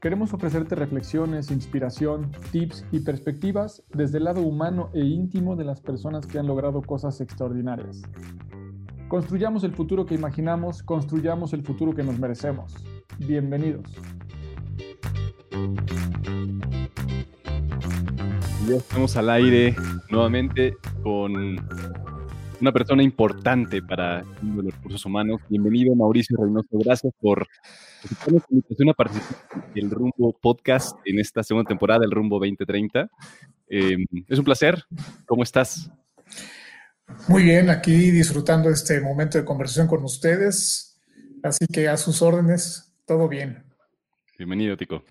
Queremos ofrecerte reflexiones, inspiración, tips y perspectivas desde el lado humano e íntimo de las personas que han logrado cosas extraordinarias. Construyamos el futuro que imaginamos, construyamos el futuro que nos merecemos. Bienvenidos. Ya estamos al aire nuevamente con una persona importante para los recursos humanos. Bienvenido, Mauricio Reynoso. Gracias por la invitación a participar del Rumbo Podcast en esta segunda temporada del Rumbo 2030. Em, es un placer. ¿Cómo estás? Muy bien, aquí disfrutando este momento de conversación con ustedes. Así que a sus órdenes, todo bien. Bienvenido, Tico.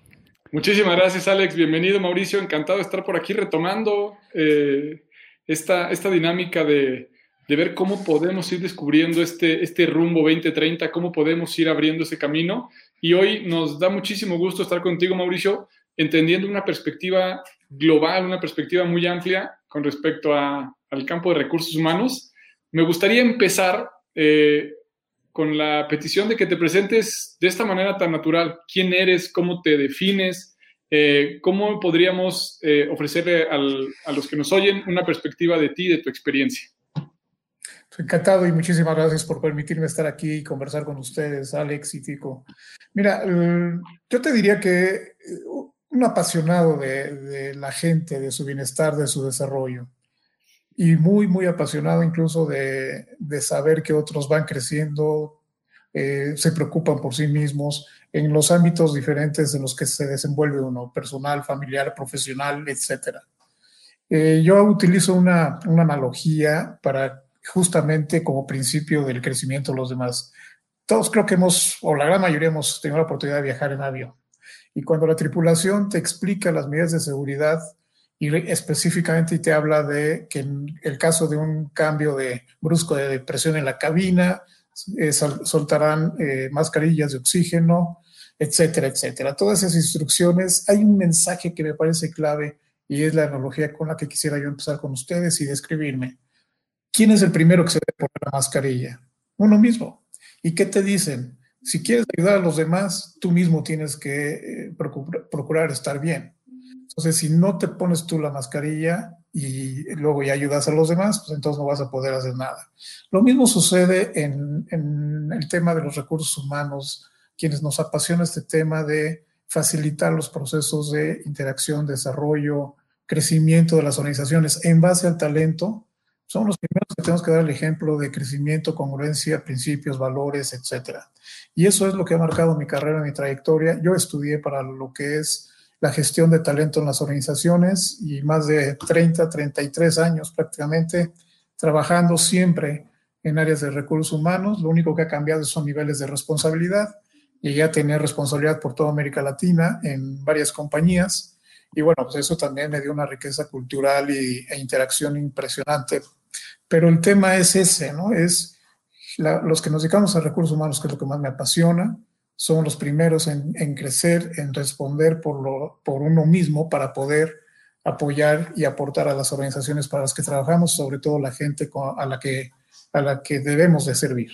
Muchísimas gracias, Alex. Bienvenido, Mauricio. Encantado de estar por aquí retomando eh, esta, esta dinámica de, de ver cómo podemos ir descubriendo este, este rumbo 2030, cómo podemos ir abriendo ese camino. Y hoy nos da muchísimo gusto estar contigo, Mauricio, entendiendo una perspectiva global, una perspectiva muy amplia con respecto a, al campo de recursos humanos. Me gustaría empezar eh, con la petición de que te presentes de esta manera tan natural. ¿Quién eres? ¿Cómo te defines? Eh, ¿Cómo podríamos eh, ofrecerle a los que nos oyen una perspectiva de ti, de tu experiencia? Encantado y muchísimas gracias por permitirme estar aquí y conversar con ustedes, Alex y Tico. Mira, yo te diría que eh, un apasionado de, la gente, de su bienestar, de su desarrollo. Y muy, muy apasionado incluso de, saber que otros van creciendo, eh, se preocupan por sí mismos en los ámbitos diferentes en los que se desenvuelve uno, personal, familiar, profesional, etc. Eh, yo utilizo una, una analogía para justamente como principio del crecimiento de los demás. Todos creo que hemos, o la gran mayoría hemos tenido la oportunidad de viajar en avión. Y cuando la tripulación te explica las medidas de seguridad y específicamente te habla de que en el caso de un cambio de brusco de presión en la cabina, eh, soltarán eh, mascarillas de oxígeno, etcétera, etcétera. Todas esas instrucciones, hay un mensaje que me parece clave y es la analogía con la que quisiera yo empezar con ustedes y describirme. ¿Quién es el primero que se debe poner la mascarilla? Uno mismo. ¿Y qué te dicen? Si quieres ayudar a los demás, tú mismo tienes que eh, procurar, estar bien. Entonces, si no te pones tú la mascarilla y luego ya ayudas a los demás, pues entonces no vas a poder hacer nada. Lo mismo sucede en, en el tema de los recursos humanos, quienes nos apasiona este tema de facilitar los procesos de interacción, desarrollo, crecimiento de las organizaciones en base al talento son los primeros que tenemos que dar el ejemplo de crecimiento, congruencia, principios, valores, etc. Y eso es lo que ha marcado mi carrera, mi trayectoria. Yo estudié para lo que es la gestión de talento en las organizaciones y más de 30, 33 años prácticamente trabajando siempre en áreas de recursos humanos. Lo único que ha cambiado son niveles de responsabilidad. Llegué a tener responsabilidad por toda América Latina en varias compañías. Y bueno, pues eso también me dio una riqueza cultural y, e interacción impresionante pero el tema es ese, ¿no? Es los que nos dedicamos a recursos humanos, que es lo que más me apasiona, somos los primeros en, crecer, en responder por, lo, por uno mismo para poder apoyar y aportar a las organizaciones para las que trabajamos, sobre todo la gente a la que, a la que debemos de servir.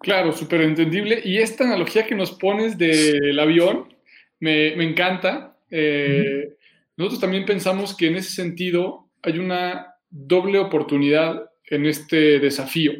Claro, súper entendible. Y esta analogía que nos pones del avión me, me encanta. Eh, nosotros también pensamos que en ese sentido hay una doble oportunidad en este desafío.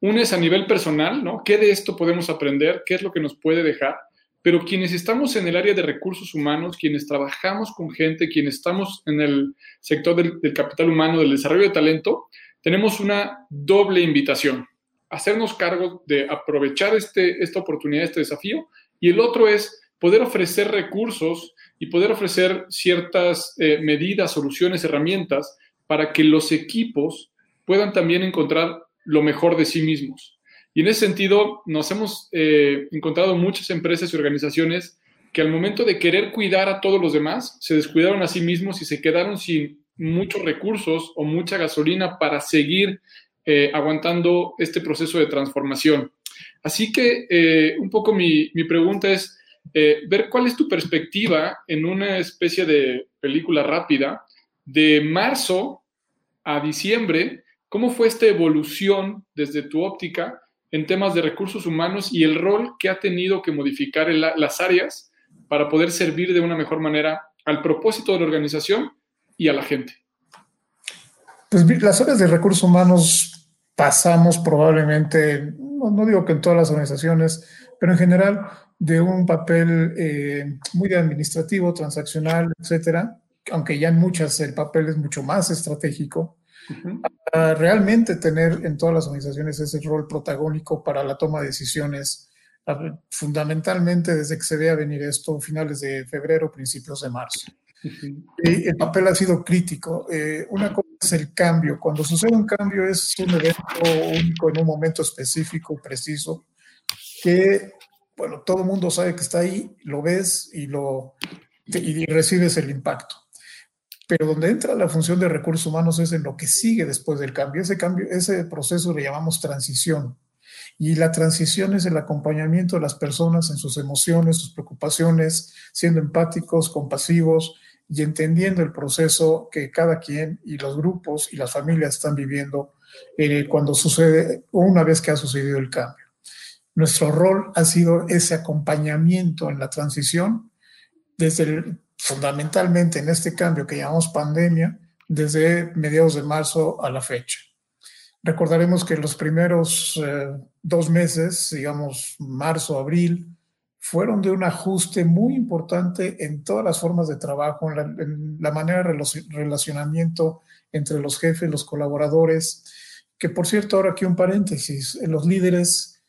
Una es a nivel personal, ¿no? ¿Qué de esto podemos aprender? ¿Qué es lo que nos puede dejar? pero quienes estamos en el área de recursos humanos, quienes trabajamos con gente, quienes estamos en el sector del, capital humano, del desarrollo de talento, tenemos una doble invitación. Hacernos cargo de aprovechar este, esta oportunidad, este desafío, y el otro es poder ofrecer recursos y poder ofrecer ciertas eh, medidas, soluciones, herramientas para que los equipos puedan también encontrar lo mejor de sí mismos. Y en ese sentido, nos hemos eh, encontrado muchas empresas y organizaciones que al momento de querer cuidar a todos los demás, se descuidaron a sí mismos y se quedaron sin muchos recursos o mucha gasolina para seguir eh, aguantando este proceso de transformación. Así que un poco mi, mi pregunta es ver cuál es tu perspectiva en una especie de película rápida de marzo a diciembre, cómo fue esta evolución desde tu óptica en temas de recursos humanos y el rol que ha tenido que modificar las áreas para poder servir de una mejor manera al propósito de la organización y a la gente. Pues las áreas de recursos humanos pasamos probablemente, no, digo que en todas las organizaciones, pero en general de un papel eh, muy administrativo, transaccional, etcétera, aunque ya en muchas el papel es mucho más estratégico, realmente tener en todas las organizaciones ese rol protagónico para la toma de decisiones, fundamentalmente desde que se vea venir esto, finales de febrero, principios de marzo. Y el papel ha sido crítico. Eh, una cosa es el cambio. Cuando sucede un cambio es un evento único en un momento específico, preciso, que, bueno, todo el mundo sabe que está ahí, lo ves y, lo, y recibes el impacto pero donde entra la función de recursos humanos es en lo que sigue después del cambio. Ese cambio, ese proceso le llamamos transición. Y la transición es el acompañamiento de las personas en sus emociones, sus preocupaciones, siendo empáticos, compasivos y entendiendo el proceso que cada quien y los grupos y las familias están viviendo eh, cuando sucede o una vez que ha sucedido el cambio. Nuestro rol ha sido ese acompañamiento en la transición desde fundamentalmente en este cambio que llamamos pandemia desde mediados de marzo a la fecha. Recordaremos que los primeros eh, dos meses, digamos marzo, abril, fueron de un ajuste muy importante en todas las formas de trabajo, en la, manera de relacionamiento entre los jefes, los colaboradores, que por cierto, ahora aquí un paréntesis, los líderes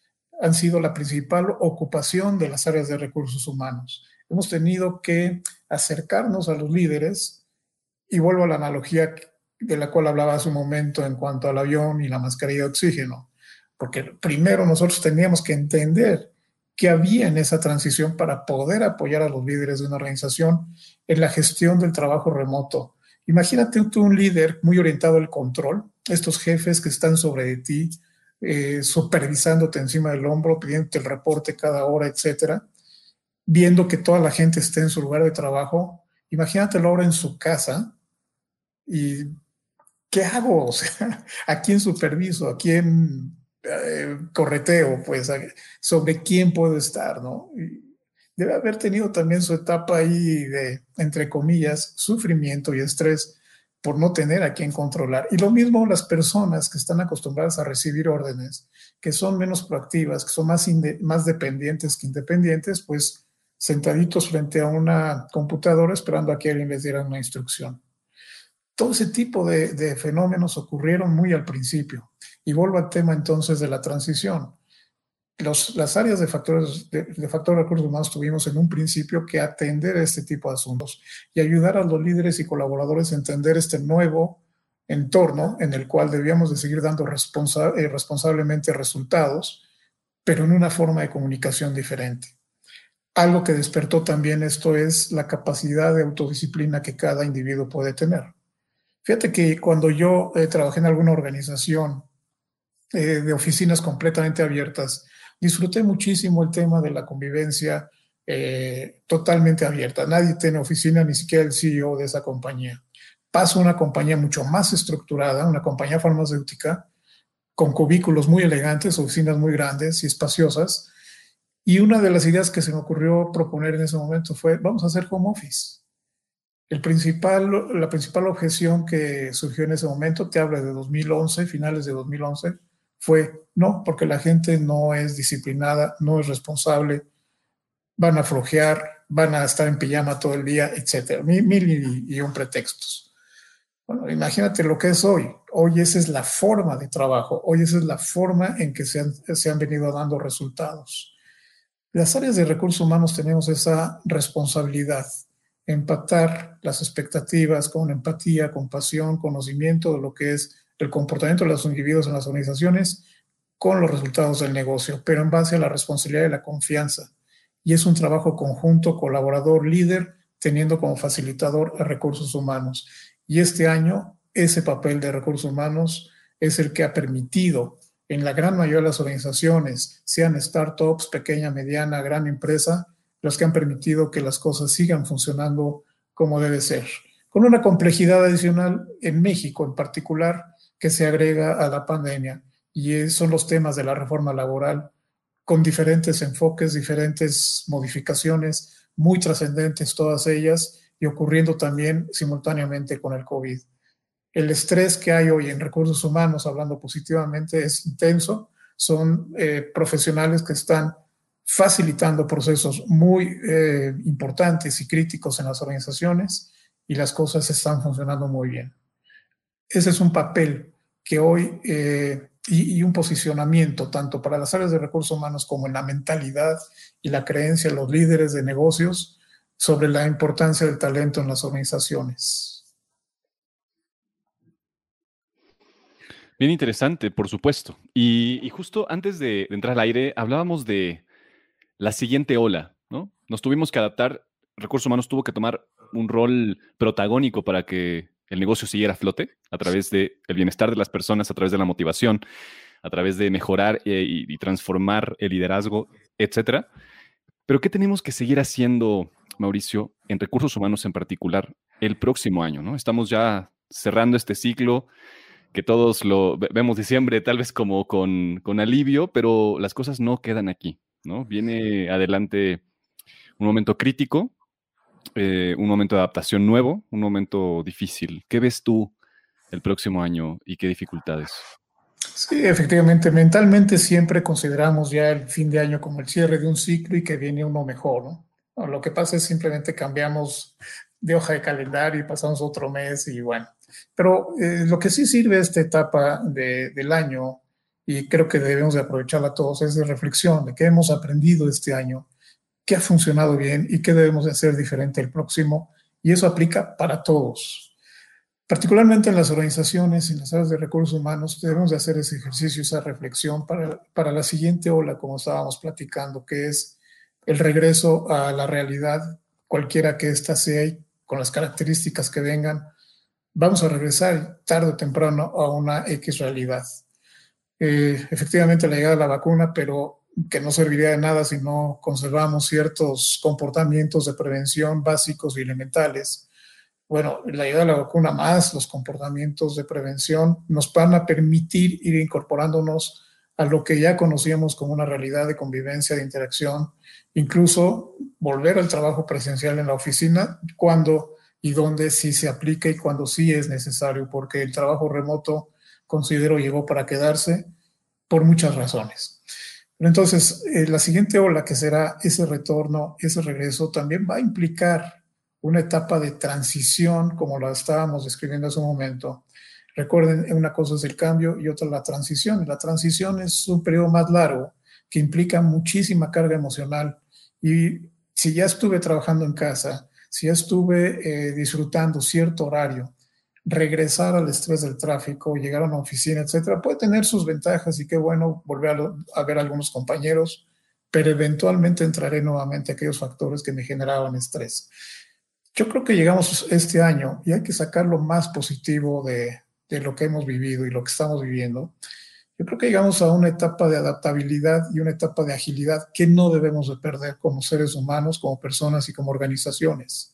han sido la principal ocupación de las áreas de recursos humanos hemos tenido que acercarnos a los líderes y vuelvo a la analogía de la cual hablaba hace un momento en cuanto al avión y la mascarilla de oxígeno, porque primero nosotros teníamos que entender qué había en esa transición para poder apoyar a los líderes de una organización en la gestión del trabajo remoto. Imagínate tú un líder muy orientado al control, estos jefes que están sobre ti, eh, supervisándote encima del hombro, pidiéndote el reporte cada hora, etcétera viendo que toda la gente esté en su lugar de trabajo. Imagínatelo ahora en su casa y ¿qué hago? O sea, ¿a quién superviso? ¿A quién eh, correteo? Pues sobre quién puedo estar, ¿no? debe haber tenido también su etapa ahí de, entre comillas, sufrimiento y estrés por no tener a quién controlar. Y lo mismo las personas que están acostumbradas a recibir órdenes, que son menos proactivas, que son más, más dependientes que independientes, pues sentaditos frente a una computadora esperando a que alguien les diera una instrucción. Todo ese tipo de, fenómenos ocurrieron muy al principio. Y vuelvo al tema entonces de la transición. Las áreas de factores de, de factor de recursos humanos tuvimos en un principio que atender este tipo de asuntos y ayudar a los líderes y colaboradores a entender este nuevo entorno en el cual debíamos de seguir dando eh, responsablemente resultados, pero en una forma de comunicación diferente. Algo que despertó también esto es la capacidad de autodisciplina que cada individuo puede tener. Fíjate que cuando yo eh, trabajé en alguna organización eh, de oficinas completamente abiertas, disfruté muchísimo el tema de la convivencia eh, totalmente abierta. Nadie tiene oficina, ni siquiera el CEO de esa compañía. Paso a una compañía mucho más estructurada, una compañía farmacéutica, con cubículos muy elegantes, oficinas muy grandes y espaciosas, y una de las ideas que se me ocurrió proponer en ese momento fue, vamos a hacer home office. La principal objeción que surgió en ese momento, te habla de 2011, finales de 2011, fue no, porque la gente no es disciplinada, no es responsable. van a flojear, van a estar en pijama todo el día, etcétera. Mil, y, un pretextos. Bueno, imagínate lo que es hoy. Hoy esa es la forma de trabajo, hoy esa es la forma en que se han, se han venido dando resultados. Las áreas de recursos humanos tenemos esa responsabilidad, empatar las expectativas con empatía, compasión, conocimiento de lo que es el comportamiento de los individuos en las organizaciones con los resultados del negocio, pero en base a la responsabilidad y la confianza. Y es un trabajo conjunto, colaborador, líder, teniendo como facilitador a recursos humanos. Y este año, ese papel de recursos humanos es el que ha permitido en la gran mayoría de las organizaciones, sean startups, pequeña, mediana, gran empresa, los que han permitido que las cosas sigan funcionando como debe ser. Con una complejidad adicional en México en particular que se agrega a la pandemia y son los temas de la reforma laboral con diferentes enfoques, diferentes modificaciones, muy trascendentes todas ellas y ocurriendo también simultáneamente con el COVID el estrés que hay hoy en recursos humanos, hablando positivamente, es intenso. Son eh, profesionales que están facilitando procesos muy eh, importantes y críticos en las organizaciones y las cosas están funcionando muy bien. Ese es un papel que hoy eh, y, y, un posicionamiento tanto para las áreas de recursos humanos como en la mentalidad y la creencia de los líderes de negocios sobre la importancia del talento en las organizaciones. Bien interesante, por supuesto. Y, justo antes de, entrar al aire, hablábamos de la siguiente ola, ¿no? Nos tuvimos que adaptar, Recursos Humanos tuvo que tomar un rol protagónico para que el negocio siguiera a flote a través del bienestar de las personas, a través de la motivación, a través de mejorar eh, y, transformar el liderazgo, etcétera. Pero ¿qué tenemos que seguir haciendo, Mauricio, en recursos humanos en particular, el próximo año? ¿no? Estamos ya cerrando este ciclo que todos lo vemos diciembre tal vez como con, con, alivio, pero las cosas no quedan aquí, ¿no? Viene adelante un momento crítico, eh, un momento de adaptación nuevo, un momento difícil. ¿Qué ves tú el próximo año y qué dificultades? Sí, efectivamente, mentalmente siempre consideramos ya el fin de año como el cierre de un ciclo y que viene uno mejor, ¿no? Lo que pasa es simplemente cambiamos de hoja de calendario y pasamos otro mes y bueno, pero eh, lo que sí sirve esta etapa del año, y creo que debemos de aprovecharla todos, es de reflexión de qué hemos aprendido este año, qué ha funcionado bien y qué debemos de hacer diferente el próximo. Y eso aplica para todos. Particularmente en las organizaciones, en las áreas de recursos humanos, debemos de hacer ese ejercicio, esa reflexión para, para la siguiente ola, como estábamos platicando, que es el regreso a la realidad, cualquiera que ésta sea y con las características que vengan, vamos a regresar tarde o temprano a una X realidad. Eh, efectivamente, la llegada de la vacuna, pero que no serviría de nada si no conservamos ciertos comportamientos de prevención básicos y elementales. Bueno, la llegada de la vacuna más los comportamientos de prevención nos van a permitir ir incorporándonos a lo que ya conocíamos como una realidad de convivencia, de interacción, incluso volver al trabajo presencial en la oficina cuando y dónde sí se aplica y cuando sí es necesario, porque el trabajo remoto, considero, llegó para quedarse por muchas razones. Entonces, eh, la siguiente ola, que será ese retorno, ese regreso, también va a implicar una etapa de transición, como la estábamos describiendo hace un momento. Recuerden, una cosa es el cambio y otra la transición. La transición es un periodo más largo que implica muchísima carga emocional. Y si ya estuve trabajando en casa, si estuve eh, disfrutando cierto horario, regresar al estrés del tráfico, llegar a una oficina, etcétera, puede tener sus ventajas y qué bueno volver a, ver a algunos compañeros, pero eventualmente entraré nuevamente a aquellos factores que me generaban estrés. Yo creo que llegamos este año y hay que sacar lo más positivo de, de lo que hemos vivido y lo que estamos viviendo yo creo que llegamos a una etapa de adaptabilidad y una etapa de agilidad que no debemos de perder como seres humanos, como personas y como organizaciones.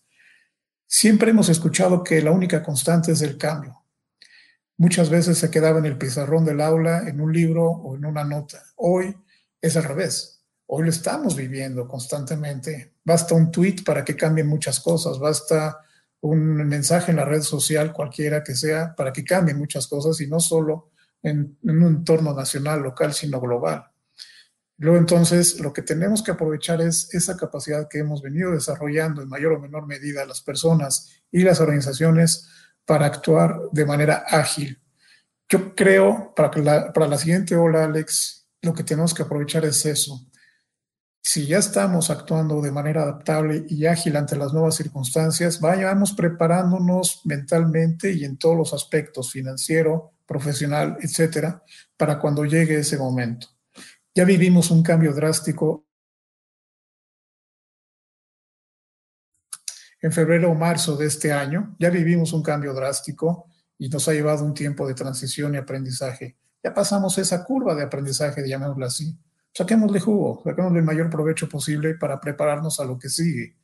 Siempre hemos escuchado que la única constante es el cambio. Muchas veces se quedaba en el pizarrón del aula, en un libro o en una nota. Hoy es al revés. Hoy lo estamos viviendo constantemente. Basta un tweet para que cambien muchas cosas, basta un mensaje en la red social, cualquiera que sea, para que cambien muchas cosas y no solo en, un entorno nacional, local, sino global. Luego entonces lo que tenemos que aprovechar es esa capacidad que hemos venido desarrollando en mayor o menor medida las personas y las organizaciones para actuar de manera ágil. Yo creo, para, la, para la siguiente ola, Alex, lo que tenemos que aprovechar es eso. Si ya estamos actuando de manera adaptable y ágil ante las nuevas circunstancias, vayamos preparándonos mentalmente y en todos los aspectos, financiero, profesional, etcétera, para cuando llegue ese momento. Ya vivimos un cambio drástico en febrero o marzo de este año, ya vivimos un cambio drástico y nos ha llevado un tiempo de transición y aprendizaje. Ya pasamos esa curva de aprendizaje, llamémoslo así. Saquémosle jugo, saquémosle el mayor provecho posible para prepararnos a lo que sigue.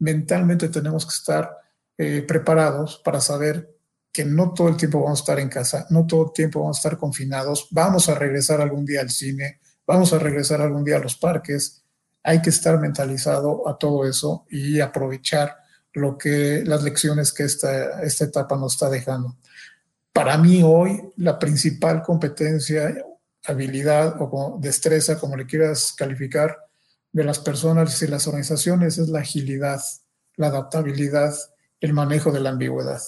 Mentalmente tenemos que estar eh, preparados para saber que no todo el tiempo vamos a estar en casa, no todo el tiempo vamos a estar confinados, vamos a regresar algún día al cine, vamos a regresar algún día a los parques. Hay que estar mentalizado a todo eso y aprovechar lo que las lecciones que esta, esta etapa nos está dejando. Para mí hoy la principal competencia, habilidad o destreza, como le quieras calificar, de las personas y las organizaciones es la agilidad, la adaptabilidad, el manejo de la ambigüedad.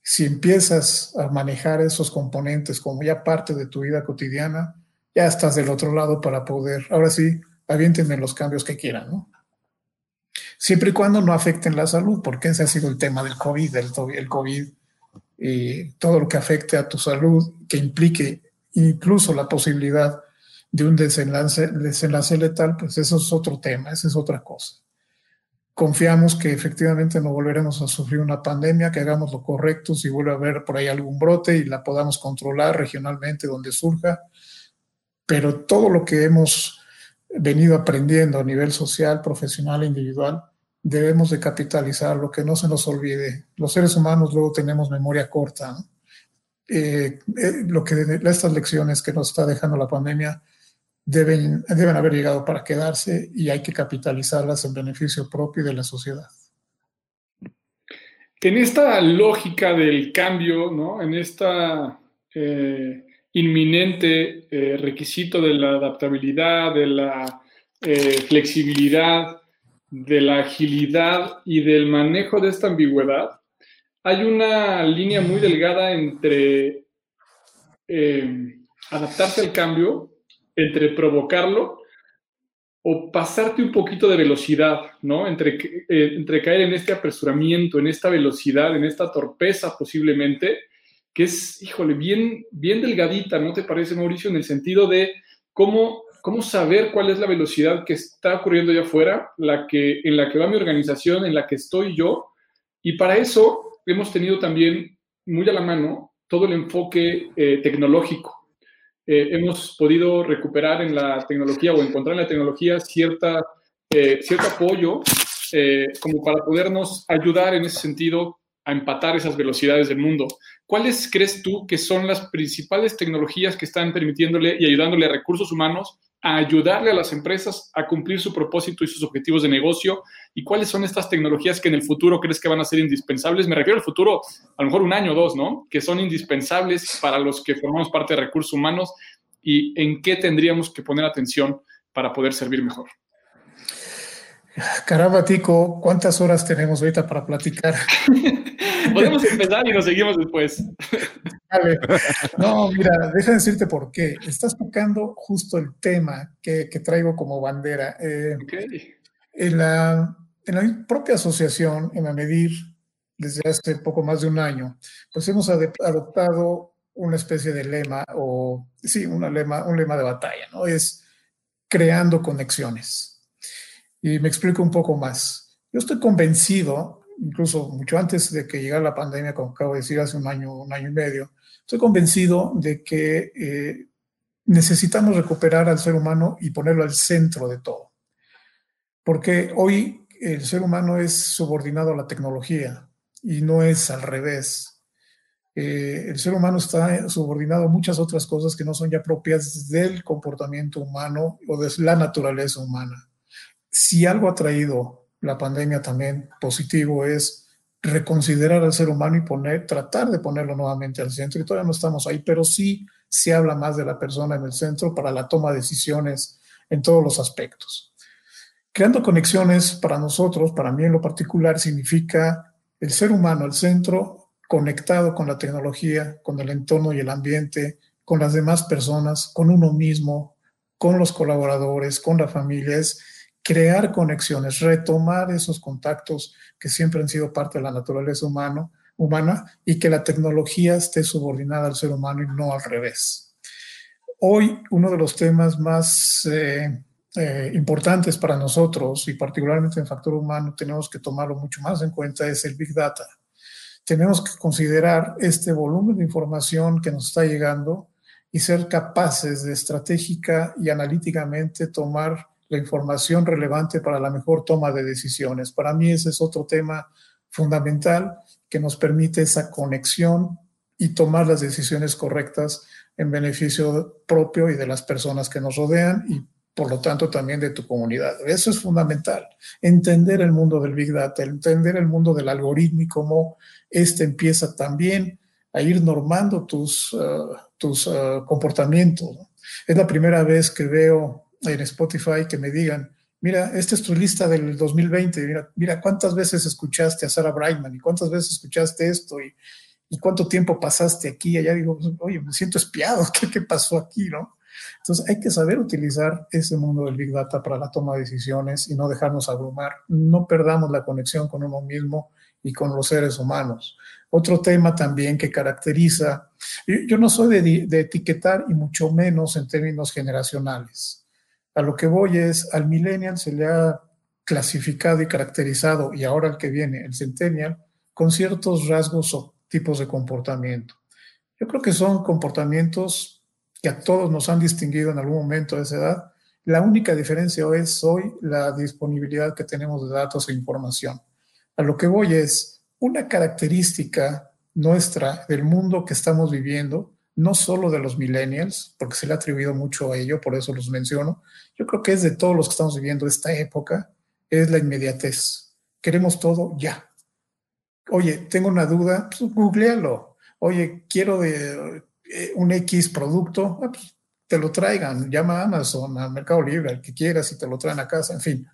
Si empiezas a manejar esos componentes como ya parte de tu vida cotidiana, ya estás del otro lado para poder, ahora sí, avienten los cambios que quieran, ¿no? Siempre y cuando no afecten la salud, porque ese ha sido el tema del COVID, el, el COVID, y todo lo que afecte a tu salud, que implique incluso la posibilidad de un desenlace, desenlace letal, pues eso es otro tema, esa es otra cosa. Confiamos que efectivamente no volveremos a sufrir una pandemia, que hagamos lo correcto si vuelve a haber por ahí algún brote y la podamos controlar regionalmente donde surja pero todo lo que hemos venido aprendiendo a nivel social, profesional e individual, debemos de capitalizar, lo que no se nos olvide. Los seres humanos luego tenemos memoria corta. Eh, eh, lo que estas lecciones que nos está dejando la pandemia deben, deben haber llegado para quedarse y hay que capitalizarlas en beneficio propio de la sociedad. En esta lógica del cambio, ¿no? en esta eh, inminente eh, requisito de la adaptabilidad, de la eh, flexibilidad, de la agilidad y del manejo de esta ambigüedad, hay una línea muy delgada entre eh, adaptarse al cambio, entre provocarlo o pasarte un poquito de velocidad, ¿no? Entre, entre caer en este apresuramiento, en esta velocidad, en esta torpeza posiblemente, que es, híjole, bien, bien delgadita, ¿no te parece, Mauricio? En el sentido de cómo, cómo saber cuál es la velocidad que está ocurriendo allá afuera, la que, en la que va mi organización, en la que estoy yo. Y para eso hemos tenido también muy a la mano todo el enfoque eh, tecnológico. Eh, hemos podido recuperar en la tecnología o encontrar en la tecnología cierta, eh, cierto apoyo como para podernos ayudar en ese sentido a empatar esas velocidades del mundo. ¿Cuáles crees tú que son las principales tecnologías que están permitiéndole y ayudándole a recursos humanos a ayudarle a las empresas a cumplir su propósito y sus objetivos de negocio? ¿Y cuáles son estas tecnologías que en el futuro crees que van a ser indispensables? Me refiero al futuro, a lo mejor un año o dos, ¿no? Que son indispensables para los que formamos parte de recursos humanos y en qué tendríamos que poner atención para poder servir mejor. Caramba, Tico, ¿cuántas horas tenemos ahorita para platicar? Podemos empezar y nos seguimos después. Vale. No, mira, deja de decirte por qué. Estás tocando justo el tema que, traigo como bandera. Eh, en, la, en la propia asociación, en la MEDIR, desde hace poco más de un año, pues hemos adoptado una especie de lema, o sí, una lema, un lema de batalla, ¿no? Es creando conexiones. Y me explico un poco más. Yo estoy convencido, incluso mucho antes de que llegara la pandemia, como acabo de decir, hace un año, un año y medio, estoy convencido de que eh, necesitamos recuperar al ser humano y ponerlo al centro de todo. Porque hoy el ser humano es subordinado a la tecnología y no es al revés. Eh, el ser humano está subordinado a muchas otras cosas que no son ya propias del comportamiento humano o de la naturaleza humana si algo ha traído la pandemia también positivo es reconsiderar al ser humano y poner, tratar de ponerlo nuevamente al centro. Y todavía no estamos ahí, pero sí se habla más de la persona en el centro para la toma de decisiones en todos los aspectos. Creando conexiones para nosotros, para mí en lo particular, significa el ser humano al centro, conectado con la tecnología, con el entorno y el ambiente, con las demás personas, con uno mismo, con los colaboradores, con la familia, es crear conexiones, retomar esos contactos que siempre han sido parte de la naturaleza humano, humana y que la tecnología esté subordinada al ser humano y no al revés. Hoy uno de los temas más eh, eh, importantes para nosotros y particularmente en factor humano tenemos que tomarlo mucho más en cuenta es el Big Data. Tenemos que considerar este volumen de información que nos está llegando y ser capaces de estratégica y analíticamente tomar la información relevante para la mejor toma de decisiones. Para mí ese es otro tema fundamental que nos permite esa conexión y tomar las decisiones correctas en beneficio propio y de las personas que nos rodean y por lo tanto también de tu comunidad. Eso es fundamental, entender el mundo del Big Data, entender el mundo del algoritmo y cómo este empieza también a ir normando tus, uh, tus uh, comportamientos. Es la primera vez que veo en Spotify que me digan, mira, esta es tu lista del 2020, mira, mira cuántas veces escuchaste a Sarah Brightman y cuántas veces escuchaste esto y, y cuánto tiempo pasaste aquí allá. Digo, oye, me siento espiado, ¿qué, qué pasó aquí, no? Entonces hay que saber utilizar ese mundo del Big Data para la toma de decisiones y no dejarnos abrumar. No perdamos la conexión con uno mismo y con los seres humanos. Otro tema también que caracteriza, yo, no soy de, de, etiquetar y mucho menos en términos generacionales. A lo que voy es, al millennial se le ha clasificado y caracterizado, y ahora el que viene, el centennial, con ciertos rasgos o tipos de comportamiento. Yo creo que son comportamientos que a todos nos han distinguido en algún momento de esa edad. La única diferencia hoy es hoy la disponibilidad que tenemos de datos e información. A lo que voy es una característica nuestra del mundo que estamos viviendo, no solo de los millennials, porque se le ha atribuido mucho a ello, por eso los menciono, yo creo que es de todos los que estamos viviendo esta época, es la inmediatez. Queremos todo ya. Oye, tengo una duda, pues googlealo. Oye, quiero de, eh, un X producto, ah, pues, te lo traigan, llama a Amazon, al Mercado Libre, al que quieras y te lo traen a casa, en fin.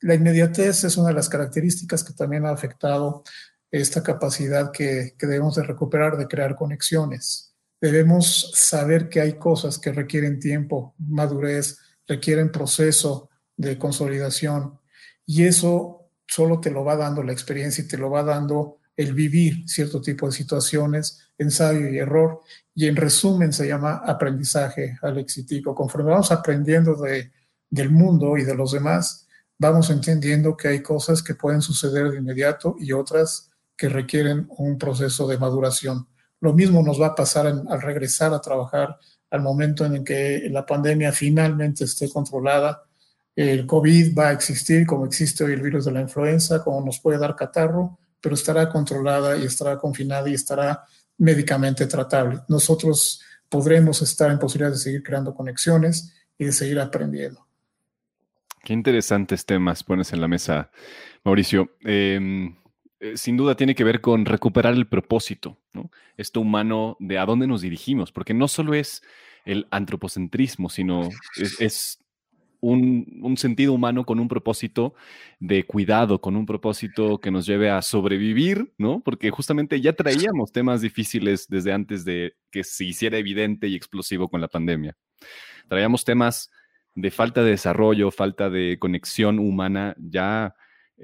La inmediatez es una de las características que también ha afectado esta capacidad que, que debemos de recuperar de crear conexiones. Debemos saber que hay cosas que requieren tiempo, madurez, requieren proceso de consolidación y eso solo te lo va dando la experiencia y te lo va dando el vivir cierto tipo de situaciones, ensayo y error, y en resumen se llama aprendizaje alexitico. Conforme vamos aprendiendo de, del mundo y de los demás, vamos entendiendo que hay cosas que pueden suceder de inmediato y otras que requieren un proceso de maduración. Lo mismo nos va a pasar al regresar a trabajar al momento en el que la pandemia finalmente esté controlada. El COVID va a existir como existe hoy el virus de la influenza, como nos puede dar catarro, pero estará controlada y estará confinada y estará médicamente tratable. Nosotros podremos estar en posibilidad de seguir creando conexiones y de seguir aprendiendo. Qué interesantes temas pones en la mesa, Mauricio. Em, eh, sin duda tiene que ver con recuperar el propósito, ¿no? Esto humano de a dónde nos dirigimos, porque no solo es el antropocentrismo, sino es un, sentido humano con un propósito de cuidado, con un propósito que nos lleve a sobrevivir, ¿no? Porque justamente ya traíamos temas difíciles desde antes de que se hiciera evidente y explosivo con la pandemia. Traíamos temas de falta de desarrollo, falta de conexión humana, ya,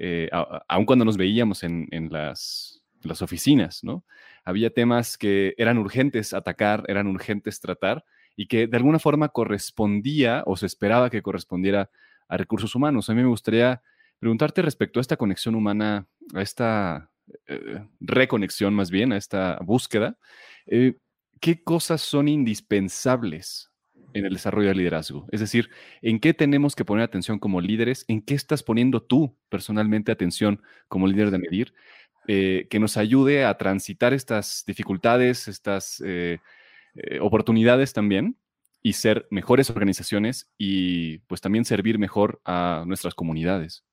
eh, aun cuando nos veíamos en, las, oficinas, ¿no? Había temas que eran urgentes atacar, eran urgentes tratar, y que de alguna forma correspondía o se esperaba que correspondiera a recursos humanos. A mí me gustaría preguntarte respecto a esta conexión humana, a esta eh, reconexión más bien, a esta búsqueda, eh, ¿qué cosas son indispensables en el desarrollo del liderazgo? Es decir, ¿en qué tenemos que poner atención como líderes? ¿En qué estás poniendo tú personalmente atención como líder de medir? Eh, que nos ayude a transitar estas dificultades, estas eh, oportunidades también y ser mejores organizaciones y pues también servir mejor a nuestras comunidades.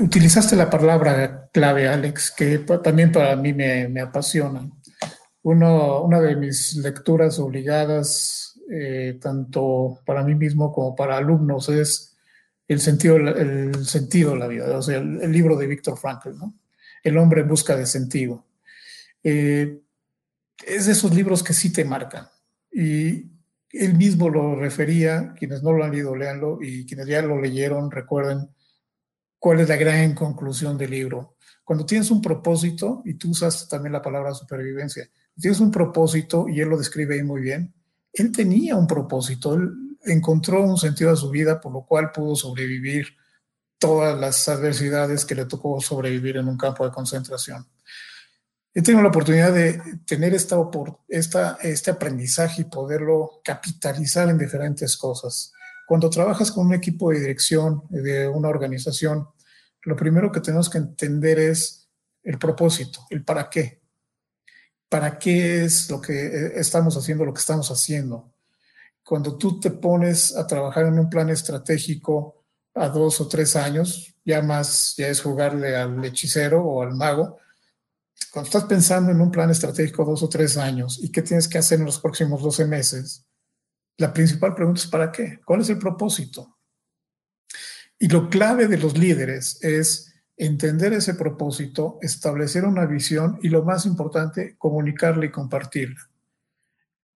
Utilizaste la palabra clave, Alex, que también para mí me, apasiona. Uno, una de mis lecturas obligadas eh, tanto para mí mismo como para alumnos, es el sentido, el sentido de la vida, o sea, el, libro de Víctor Frankl, ¿no? El hombre en busca de sentido. Eh, es de esos libros que sí te marcan. Y él mismo lo refería, quienes no lo han leído, léanlo, y quienes ya lo leyeron, recuerden cuál es la gran conclusión del libro. Cuando tienes un propósito, y tú usas también la palabra supervivencia, tienes un propósito, y él lo describe ahí muy bien, él tenía un propósito, él encontró un sentido a su vida, por lo cual pudo sobrevivir todas las adversidades que le tocó sobrevivir en un campo de concentración he tenido la oportunidad de tener esta, esta, este aprendizaje y poderlo capitalizar en diferentes cosas. Cuando trabajas con un equipo de dirección de una organización, lo primero que tenemos que entender es el propósito, el para qué. ¿Para qué es lo que eh, estamos haciendo, lo que estamos haciendo? Cuando tú te pones a trabajar en un plan estratégico a dos o tres años, ya más, ya es jugarle al hechicero o al mago, cuando estás pensando en un plan estratégico dos o tres años y qué tienes que hacer en los próximos 12 meses, la principal pregunta es ¿para qué? ¿Cuál es el propósito? Y lo clave de los líderes es entender ese propósito, establecer una visión y lo más importante, comunicarla y compartirla.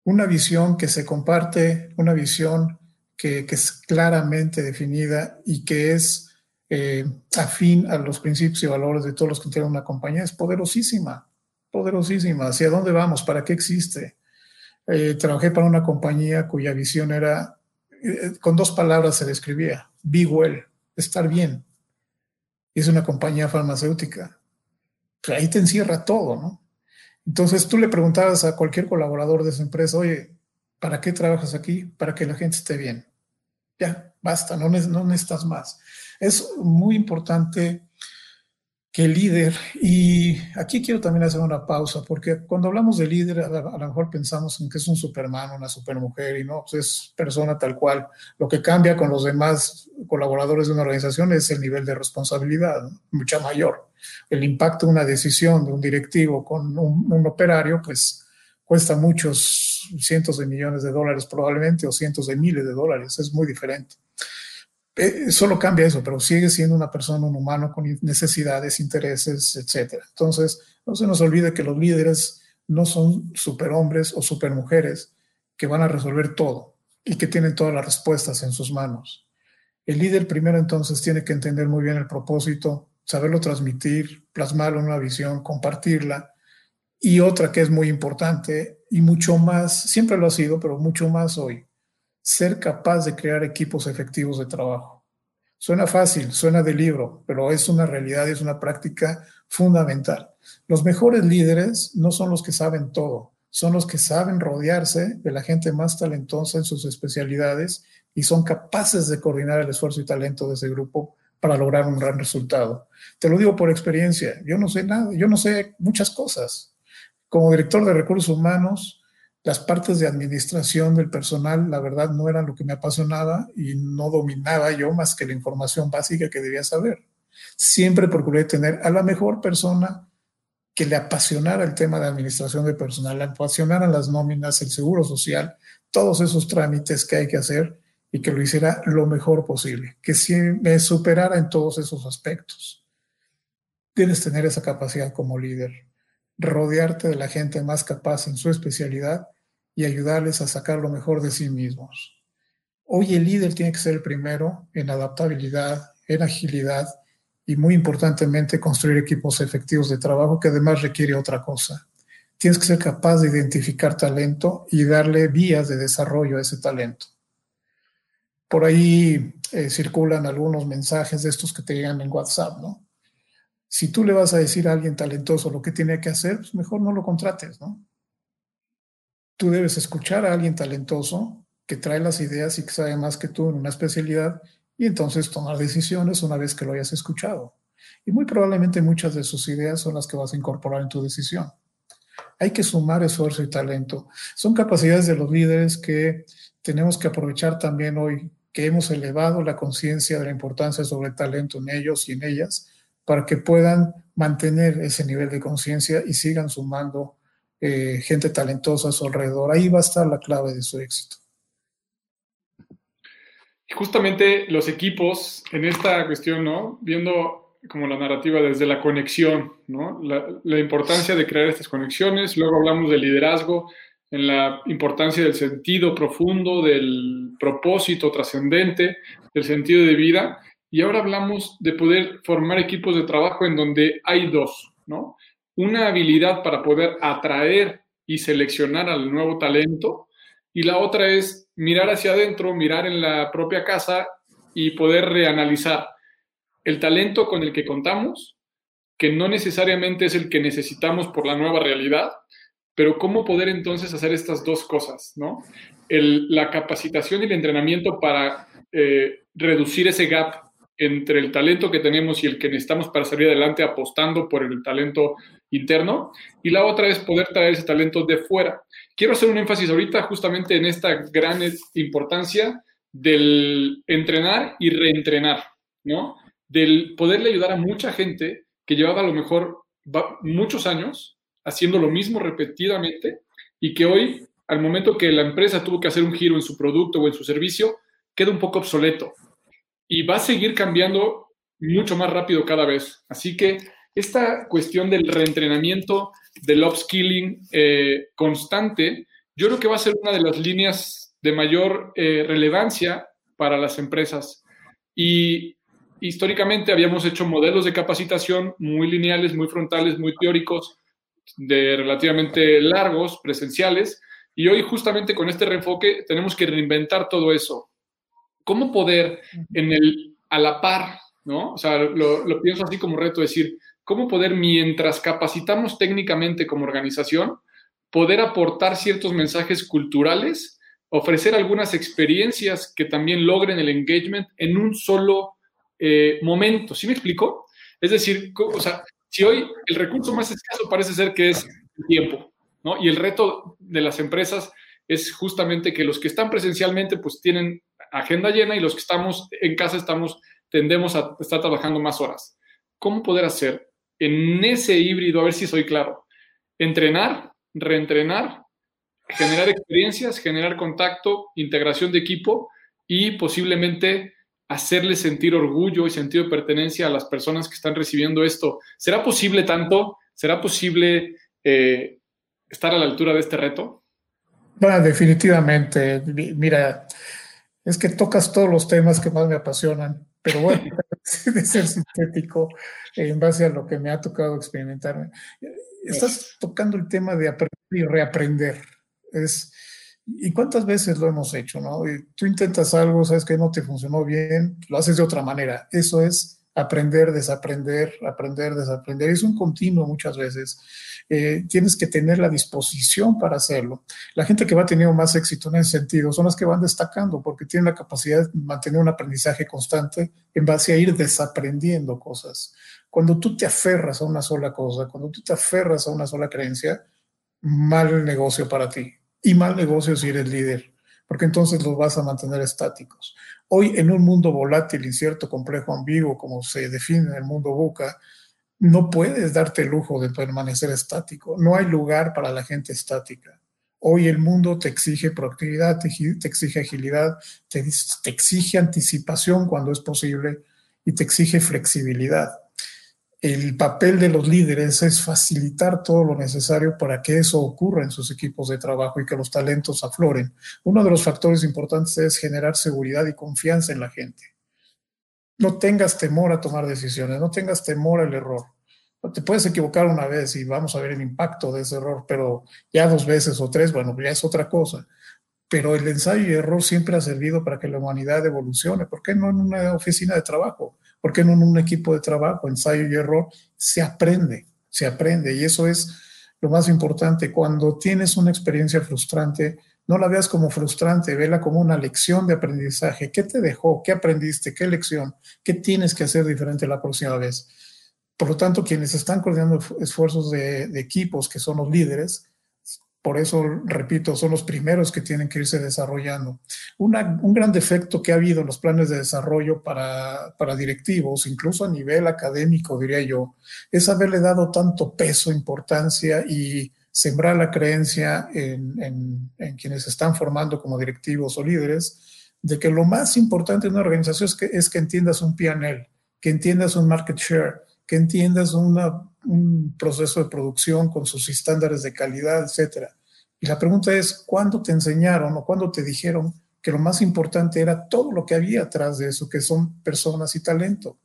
Una visión que se comparte, una visión que, es claramente definida y que es eh, afín a los principios y valores de todos los que tienen una compañía es poderosísima, poderosísima. ¿Hacia dónde vamos? ¿Para qué existe? Eh, trabajé para una compañía cuya visión era, eh, con dos palabras se describía, be well, estar bien. Es una compañía farmacéutica. Pues ahí te encierra todo, ¿no? Entonces tú le preguntabas a cualquier colaborador de esa empresa, oye, ¿para qué trabajas aquí? Para que la gente esté bien. Ya, basta, no, no necesitas más. Es muy importante que líder, y aquí quiero también hacer una pausa, porque cuando hablamos de líder, a, lo mejor pensamos en que es un superman, una supermujer, y no, pues es persona tal cual. Lo que cambia con los demás colaboradores de una organización es el nivel de responsabilidad, mucha mayor. El impacto de una decisión de un directivo con un, un operario, pues cuesta muchos cientos de millones de dólares probablemente, o cientos de miles de dólares, es muy diferente. Eh, solo cambia eso, pero sigue siendo una persona, un humano con necesidades, intereses, etc. Entonces, no se nos olvide que los líderes no son superhombres o supermujeres que van a resolver todo y que tienen todas las respuestas en sus manos. El líder primero entonces tiene que entender muy bien el propósito, saberlo transmitir, plasmarlo en una visión, compartirla. Y otra que es muy importante y mucho más, siempre lo ha sido, pero mucho más hoy, ser capaz de crear equipos efectivos de trabajo. Suena fácil, suena de libro, pero es una realidad, es una práctica fundamental. Los mejores líderes no son los que saben todo, son los que saben rodearse de la gente más talentosa en sus especialidades y son capaces de coordinar el esfuerzo y talento de ese grupo para lograr un gran resultado. Te lo digo por experiencia, yo no sé nada, yo no sé muchas cosas. Como director de recursos humanos, las partes de administración del personal, la verdad, no eran lo que me apasionaba y no dominaba yo más que la información básica que debía saber. Siempre procuré tener a la mejor persona que le apasionara el tema de administración de personal, le apasionaran las nóminas, el seguro social, todos esos trámites que hay que hacer y que lo hiciera lo mejor posible, que si me superara en todos esos aspectos. Tienes tener esa capacidad como líder, rodearte de la gente más capaz en su especialidad y ayudarles a sacar lo mejor de sí mismos. Hoy el líder tiene que ser el primero en adaptabilidad, en agilidad y muy importantemente construir equipos efectivos de trabajo que además requiere otra cosa. Tienes que ser capaz de identificar talento y darle vías de desarrollo a ese talento. Por ahí eh, circulan algunos mensajes de estos que te llegan en WhatsApp, ¿no? Si tú le vas a decir a alguien talentoso lo que tiene que hacer, pues mejor no lo contrates, ¿no? Tú debes escuchar a alguien talentoso que trae las ideas y que sabe más que tú en una especialidad y entonces tomar decisiones una vez que lo hayas escuchado. Y muy probablemente muchas de sus ideas son las que vas a incorporar en tu decisión. Hay que sumar esfuerzo y talento. Son capacidades de los líderes que tenemos que aprovechar también hoy, que hemos elevado la conciencia de la importancia sobre el talento en ellos y en ellas, para que puedan mantener ese nivel de conciencia y sigan sumando eh, gente talentosa a su alrededor. Ahí va a estar la clave de su éxito. justamente los equipos en esta cuestión, ¿no? Viendo como la narrativa desde la conexión, ¿no? La, importancia de crear estas conexiones, luego hablamos de liderazgo, en la importancia del sentido profundo, del propósito trascendente, del sentido de vida, y ahora hablamos de poder formar equipos de trabajo en donde hay dos, ¿no? Una habilidad para poder atraer y seleccionar al nuevo talento, y la otra es mirar hacia adentro, mirar en la propia casa y poder reanalizar el talento con el que contamos, que no necesariamente es el que necesitamos por la nueva realidad, pero cómo poder entonces hacer estas dos cosas, ¿no? la capacitación y el entrenamiento para eh, reducir ese gap entre el talento que tenemos y el que necesitamos para salir adelante apostando por el talento interno, y la otra es poder traer ese talento de fuera. Quiero hacer un énfasis ahorita justamente en esta gran importancia del entrenar y reentrenar, ¿no? Del poderle ayudar a mucha gente que llevaba a lo mejor muchos años haciendo lo mismo repetidamente y que hoy, al momento que la empresa tuvo que hacer un giro en su producto o en su servicio, queda un poco obsoleto y va a seguir cambiando mucho más rápido cada vez. Así que esta cuestión del reentrenamiento, del upskilling eh, constante, yo creo que va a ser una de las líneas de mayor eh, relevancia para las empresas. Y históricamente habíamos hecho modelos de capacitación muy lineales, muy frontales, muy teóricos, de relativamente largos, presenciales, y hoy justamente con este reenfoque tenemos que reinventar todo eso. ¿Cómo poder en el a la par, ¿no? O sea, lo, lo pienso así como reto, decir, cómo poder, mientras capacitamos técnicamente como organización, poder aportar ciertos mensajes culturales, ofrecer algunas experiencias que también logren el engagement en un solo eh, momento. ¿Sí me explico? Es decir, o sea, si hoy el recurso más escaso parece ser que es el tiempo, ¿no? Y el reto de las empresas es justamente que los que están presencialmente pues tienen agenda llena y los que estamos en casa estamos tendemos a estar trabajando más horas. ¿Cómo poder hacer en ese híbrido, a ver si soy claro, entrenar, reentrenar, generar experiencias, generar contacto, integración de equipo y posiblemente hacerle sentir orgullo y sentido de pertenencia a las personas que están recibiendo esto. ¿Será posible tanto? ¿Será posible eh, estar a la altura de este reto? Bueno, definitivamente. Mira, es que tocas todos los temas que más me apasionan, pero bueno, de ser sintético en base a lo que me ha tocado experimentar. Estás tocando el tema de aprender y reaprender. Es, ¿Y cuántas veces lo hemos hecho? ¿no? tú intentas algo, sabes que no te funcionó bien, lo haces de otra manera. Eso es aprender, desaprender, aprender, desaprender. Es un continuo muchas veces. Eh, tienes que tener la disposición para hacerlo. La gente que va teniendo más éxito en ese sentido son las que van destacando porque tienen la capacidad de mantener un aprendizaje constante en base a ir desaprendiendo cosas. Cuando tú te aferras a una sola cosa, cuando tú te aferras a una sola creencia, mal negocio para ti. Y mal negocio si eres líder, porque entonces los vas a mantener estáticos. Hoy, en un mundo volátil, incierto, complejo, ambiguo, como se define en el mundo buca, no puedes darte el lujo de permanecer estático. No hay lugar para la gente estática. Hoy el mundo te exige proactividad, te, exige agilidad, te, te exige anticipación cuando es posible y te exige flexibilidad el papel de los líderes es facilitar todo lo necesario para que eso ocurra en sus equipos de trabajo y que los talentos afloren. Uno de los factores importantes es generar seguridad y confianza en la gente. No tengas temor a tomar decisiones, no tengas temor al error. Te puedes equivocar una vez y vamos a ver el impacto de ese error, pero ya dos veces o tres, bueno, ya es otra cosa. Pero el ensayo y error siempre ha servido para que la humanidad evolucione. ¿Por qué no en una oficina de trabajo? ¿Por qué no en un equipo de trabajo, ensayo y error? Se aprende, se aprende y eso es lo más importante. Cuando tienes una experiencia frustrante, no la veas como frustrante, vela como una lección de aprendizaje. ¿Qué te dejó? ¿Qué aprendiste? ¿Qué lección? ¿Qué tienes que hacer diferente la próxima vez? Por lo tanto, quienes están coordinando esfuerzos de equipos, que son los líderes, por eso, repito, son los primeros que tienen que irse desarrollando. un gran defecto que ha habido en los planes de desarrollo para, directivos, incluso a nivel académico, diría yo, es haberle dado tanto peso, importancia y sembrar la creencia en, en quienes se están formando como directivos o líderes de que lo más importante en una organización es que, es que entiendas un PNL, que entiendas un market share, que entiendas un proceso de producción con sus estándares de calidad, etc. Y la pregunta es, ¿cuándo te enseñaron o cuándo te dijeron que lo más importante era todo lo que había atrás de eso, que son personas y talento?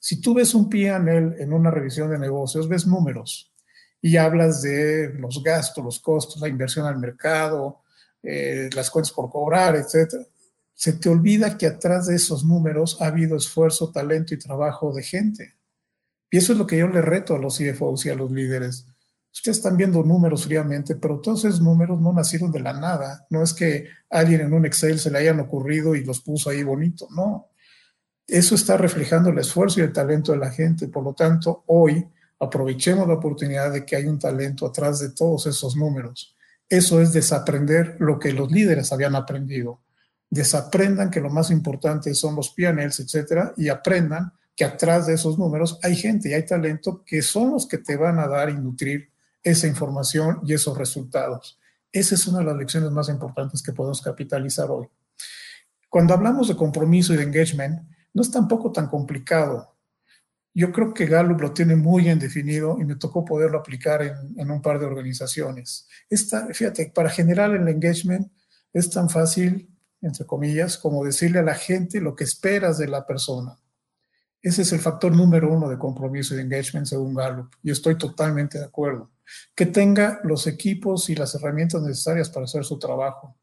Si tú ves un PNL en una revisión de negocios, ves números y hablas de los gastos, los costos, la inversión al mercado, eh, las cuentas por cobrar, etc. Se te olvida que atrás de esos números ha habido esfuerzo, talento y trabajo de gente. Y eso es lo que yo le reto a los CFOs y a los líderes. Ustedes están viendo números fríamente, pero todos esos números no nacieron de la nada. No es que alguien en un Excel se le hayan ocurrido y los puso ahí bonito. No. Eso está reflejando el esfuerzo y el talento de la gente. Por lo tanto, hoy aprovechemos la oportunidad de que hay un talento atrás de todos esos números. Eso es desaprender lo que los líderes habían aprendido. Desaprendan que lo más importante son los PNLs, etcétera, y aprendan que atrás de esos números hay gente y hay talento que son los que te van a dar y nutrir esa información y esos resultados. Esa es una de las lecciones más importantes que podemos capitalizar hoy. Cuando hablamos de compromiso y de engagement, no es tampoco tan complicado. Yo creo que Gallup lo tiene muy bien definido y me tocó poderlo aplicar en, un par de organizaciones. Esta, fíjate, para generar el engagement es tan fácil, entre comillas, como decirle a la gente lo que esperas de la persona. Ese es el factor número uno de compromiso y engagement según Gallup, y estoy totalmente de acuerdo. Que tenga los equipos y las herramientas necesarias para hacer su trabajo.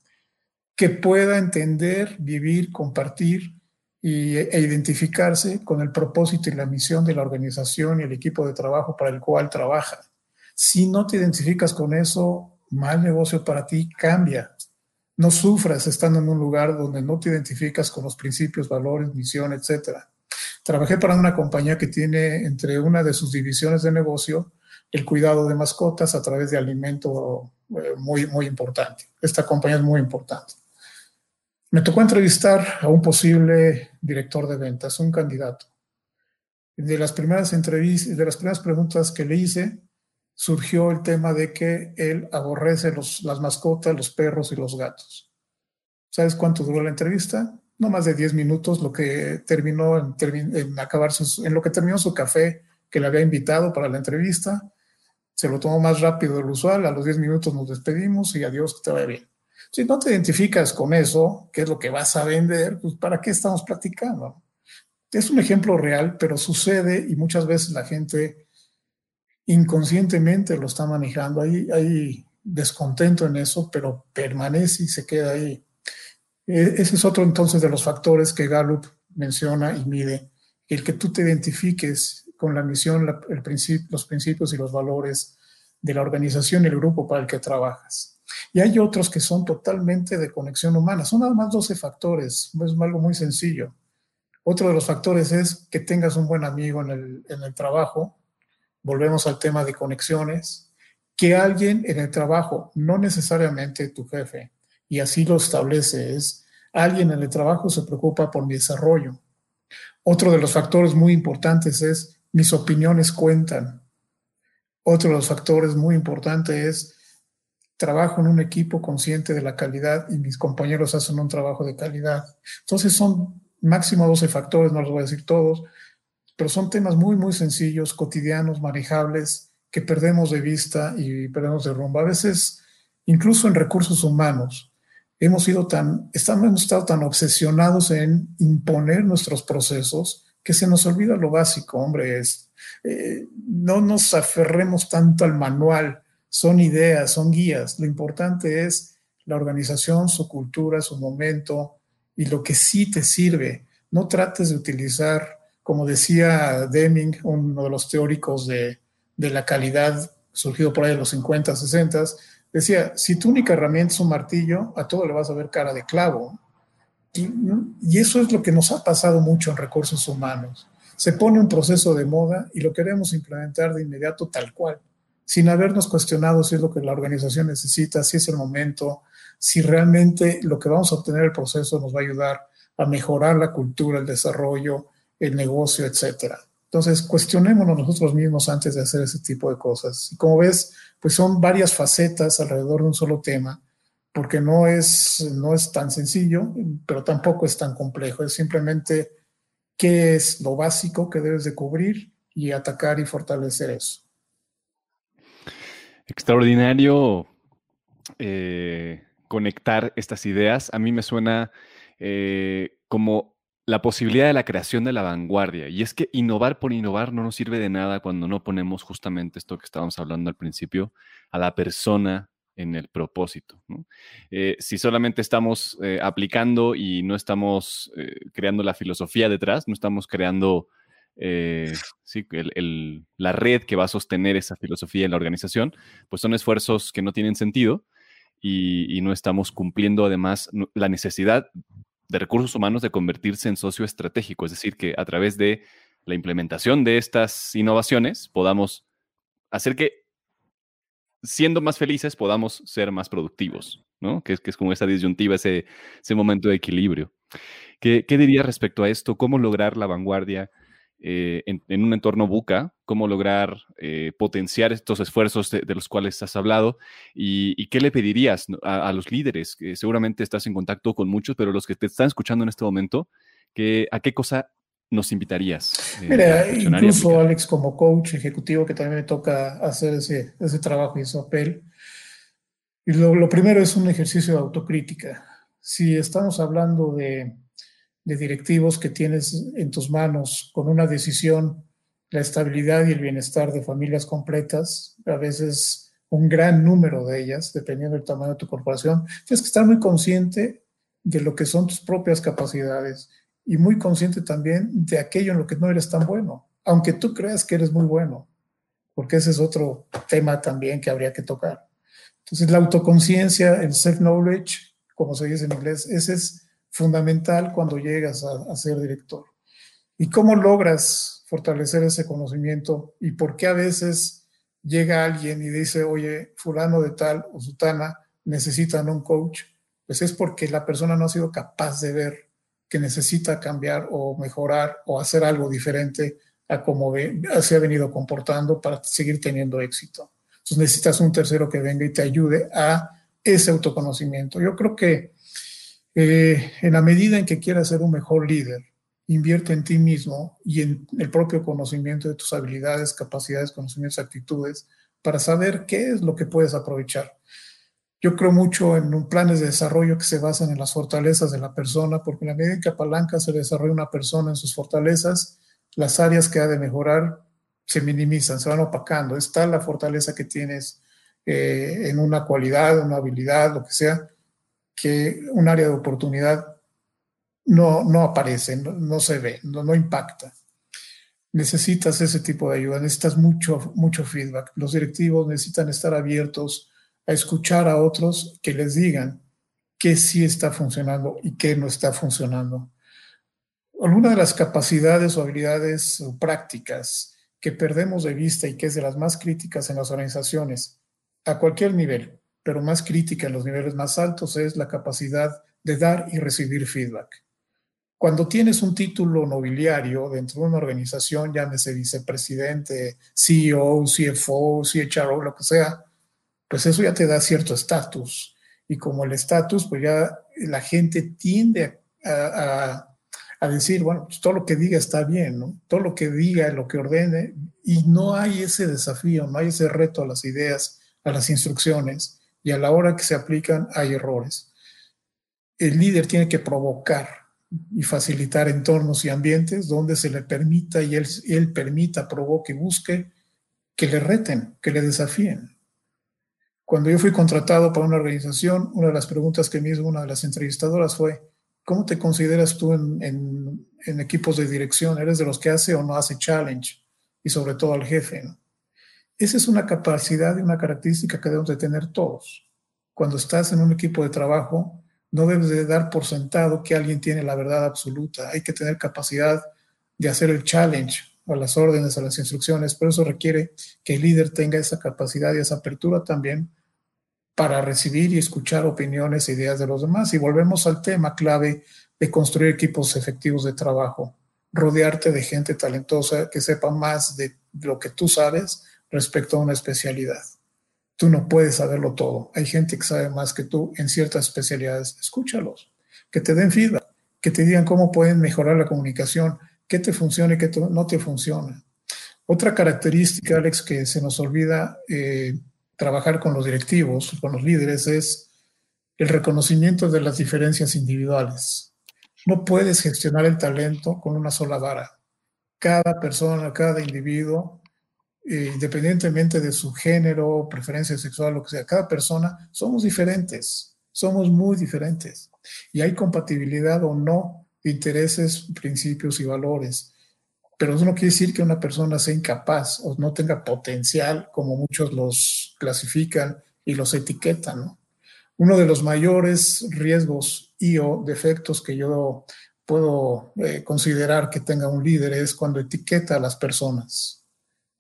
Que pueda entender, vivir, compartir y, e identificarse con el propósito y la misión de la organización y el equipo de trabajo para el cual trabaja. Si no te identificas con eso, mal negocio para ti, cambia. No sufras estando en un lugar donde no te identificas con los principios, valores, misión, etcétera Trabajé para una compañía que tiene entre una de sus divisiones de negocio el cuidado de mascotas a través de alimento eh, muy, muy importante. Esta compañía es muy importante. Me tocó entrevistar a un posible director de ventas, un candidato. De las primeras entrevistas, de las primeras preguntas que le hice, surgió el tema de que él aborrece los, las mascotas, los perros y los gatos. ¿Sabes cuánto duró la entrevista? No más de 10 minutos, lo que terminó en, acabar en lo que terminó su café que le había invitado para la entrevista. Se lo tomó más rápido de lo usual, a los 10 minutos nos despedimos y adiós, que te vaya bien. Si no te identificas con eso, qué es lo que vas a vender, pues ¿para qué estamos platicando? Es un ejemplo real, pero sucede y muchas veces la gente inconscientemente lo está manejando. Hay, hay descontento en eso, pero permanece y se queda ahí. E, ese es otro entonces de los factores que Gallup menciona y mide, el que tú te identifiques con la misión, el los principios y los valores de la organización y el grupo para el que trabajas. Y hay otros que son totalmente de conexión humana. Son nada más 12 factores, es algo muy sencillo. Otro de los factores es que tengas un buen amigo en el, en el trabajo. Volvemos al tema de conexiones. Que alguien en el trabajo, no necesariamente tu jefe, y así lo establece, es alguien en el trabajo se preocupa por mi desarrollo. Otro de los factores muy importantes es mis opiniones cuentan. Otro de los factores muy importantes es trabajo en un equipo consciente de la calidad y mis compañeros hacen un trabajo de calidad. Entonces son máximo 12 factores, no los voy a decir todos, pero son temas muy, muy sencillos, cotidianos, manejables, que perdemos de vista y perdemos de rumbo. A veces, incluso en recursos humanos, hemos sido tan, estamos, hemos estado tan obsesionados en imponer nuestros procesos que se nos olvida lo básico, hombre, es, eh, no nos aferremos tanto al manual, son ideas, son guías, lo importante es la organización, su cultura, su momento y lo que sí te sirve. No trates de utilizar, como decía Deming, uno de los teóricos de, de la calidad surgido por ahí en los 50, 60, Decía, si tu única herramienta es un martillo, a todo le vas a ver cara de clavo. Y, eso es lo que nos ha pasado mucho en recursos humanos. Se pone un proceso de moda y lo queremos implementar de inmediato tal cual, sin habernos cuestionado si es lo que la organización necesita, si es el momento, si realmente lo que vamos a obtener el proceso nos va a ayudar a mejorar la cultura, el desarrollo, el negocio, etcétera. Entonces, cuestionémonos nosotros mismos antes de hacer ese tipo de cosas. Y como ves, pues son varias facetas alrededor de un solo tema porque no es, no es tan sencillo, pero tampoco es tan complejo. Es simplemente qué es lo básico que debes de cubrir y atacar y fortalecer eso. Extraordinario eh, conectar estas ideas. A mí me suena eh, como la posibilidad de la creación de la vanguardia. Y es que innovar por innovar no nos sirve de nada cuando no ponemos justamente esto que estábamos hablando al principio, a la persona en el propósito. Eh, si solamente estamos eh, aplicando y no estamos eh, creando la filosofía detrás, no estamos creando la red que va a sostener esa filosofía en la organización, pues son esfuerzos que no tienen sentido y, y no estamos cumpliendo además la necesidad de recursos humanos de convertirse en socio estratégico, es decir, que a través de la implementación de estas innovaciones podamos hacer que siendo más felices podamos ser más productivos, ¿no? Que es, que es como esa disyuntiva, ese, ese momento de equilibrio. ¿Qué, ¿Qué, dirías respecto a esto? ¿Cómo lograr la vanguardia eh, en, un entorno buca? ¿Cómo lograr eh, potenciar estos esfuerzos de, los cuales has hablado? ¿Y, qué le pedirías a, los líderes? Que seguramente estás en contacto con muchos, pero los que te están escuchando en este momento, ¿a qué cosa nos invitarías? Eh, Mira, incluso Alex como coach ejecutivo, que también me toca hacer ese, ese trabajo y ese papel. Y lo, lo, primero es un ejercicio de autocrítica. Si estamos hablando de, de directivos que tienes en tus manos con una decisión, la estabilidad y el bienestar de familias completas, a veces un gran número de ellas, dependiendo del tamaño de tu corporación, tienes que estar muy consciente de lo que son tus propias capacidades y muy consciente también de aquello en lo que no eres tan bueno, aunque tú creas que eres muy bueno, porque ese es otro tema también que habría que tocar. Entonces, la autoconciencia, el self-knowledge, como se dice en inglés, ese es fundamental cuando llegas a, ser director. ¿Y cómo logras fortalecer ese conocimiento? ¿Y por qué a veces llega alguien y dice, oye, fulano de tal o sutana necesitan un coach? Pues es porque la persona no ha sido capaz de ver que necesita cambiar o mejorar o hacer algo diferente a cómo se ha venido comportando para seguir teniendo éxito. Entonces necesitas un tercero que venga y te ayude a ese autoconocimiento. Yo creo que eh, en la medida en que quieras ser un mejor líder, invierte en ti mismo y en el propio conocimiento de tus habilidades, capacidades, conocimientos, actitudes, para saber qué es lo que puedes aprovechar. Yo creo mucho en planes de desarrollo que se basan en las fortalezas de la persona, porque en la medida en que apalanca se desarrolla una persona en sus fortalezas, las áreas que ha de mejorar se minimizan, se van opacando. Está la fortaleza que tienes eh, en una cualidad, una habilidad, lo que sea, que un área de oportunidad no, no aparece, no, se ve, no, no, impacta. Necesitas ese tipo de ayuda, necesitas mucho, mucho feedback. Los directivos necesitan estar abiertos a escuchar a otros que les digan qué sí está funcionando y qué no está funcionando. Alguna de las capacidades o habilidades o prácticas que perdemos de vista y que es de las más críticas en las organizaciones, a cualquier nivel, pero más crítica en los niveles más altos, es la capacidad de dar y recibir feedback. Cuando tienes un título nobiliario dentro de una organización, llámese vicepresidente, CEO, CFO, CHRO, lo que sea, pues eso ya te da cierto estatus. Y como el estatus, pues ya la gente tiende a, decir, bueno, pues todo lo que diga está bien, ¿no? Todo lo que diga, lo que ordene, y no hay ese desafío, no hay ese reto a las ideas, a las instrucciones, y a la hora que se aplican hay errores. El líder tiene que provocar y facilitar entornos y ambientes donde se le permita y él, permita, provoque busque que le reten, que le desafíen. Cuando yo fui contratado para una organización, una de las preguntas que me hizo una de las entrevistadoras fue, ¿cómo te consideras tú en, equipos de dirección? ¿Eres de los que hace o no hace challenge? Y sobre todo al jefe. Esa es una capacidad y una característica que debemos de tener todos. Cuando estás en un equipo de trabajo, no debes de dar por sentado que alguien tiene la verdad absoluta. Hay que tener capacidad de hacer el challenge a las órdenes, a las instrucciones, pero eso requiere que el líder tenga esa capacidad y esa apertura también para recibir y escuchar opiniones e ideas de los demás. Y volvemos al tema clave de construir equipos efectivos de trabajo, rodearte de gente talentosa que sepa más de lo que tú sabes respecto a una especialidad. Tú no puedes saberlo todo. Hay gente que sabe más que tú en ciertas especialidades. Escúchalos, que te den feedback, que te digan cómo pueden mejorar la comunicación, qué te funciona y qué no te funciona. Otra característica, Alex, que se nos olvida eh, trabajar con los directivos, con los líderes, es el reconocimiento de las diferencias individuales. No puedes gestionar el talento con una sola vara. Cada persona, cada individuo, eh, independientemente de su género, preferencia sexual, lo que sea, cada persona, somos diferentes, somos muy diferentes. Y hay compatibilidad o no de intereses, principios y valores. Pero eso no quiere decir que una persona sea incapaz o no tenga potencial, como muchos los clasifican y los etiquetan, ¿no? Uno de los mayores riesgos y o defectos que yo puedo eh, considerar que tenga un líder es cuando etiqueta a las personas.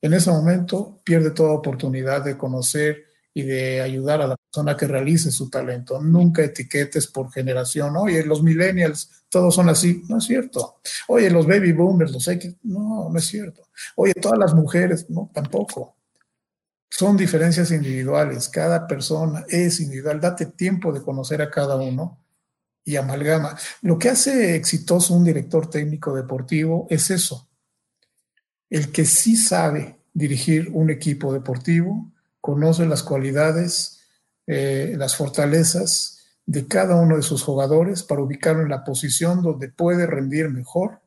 En ese momento pierde toda oportunidad de conocer y de ayudar a la persona que realice su talento. Nunca etiquetes por generación. Oye, los millennials, todos son así. No es cierto. Oye, los baby boomers, los X. No, no es cierto. Oye, todas las mujeres. No, tampoco. Son diferencias individuales, cada persona es individual, date tiempo de conocer a cada uno y amalgama. Lo que hace exitoso un director técnico deportivo es eso, el que sí sabe dirigir un equipo deportivo, conoce las cualidades, eh, las fortalezas de cada uno de sus jugadores para ubicarlo en la posición donde puede rendir mejor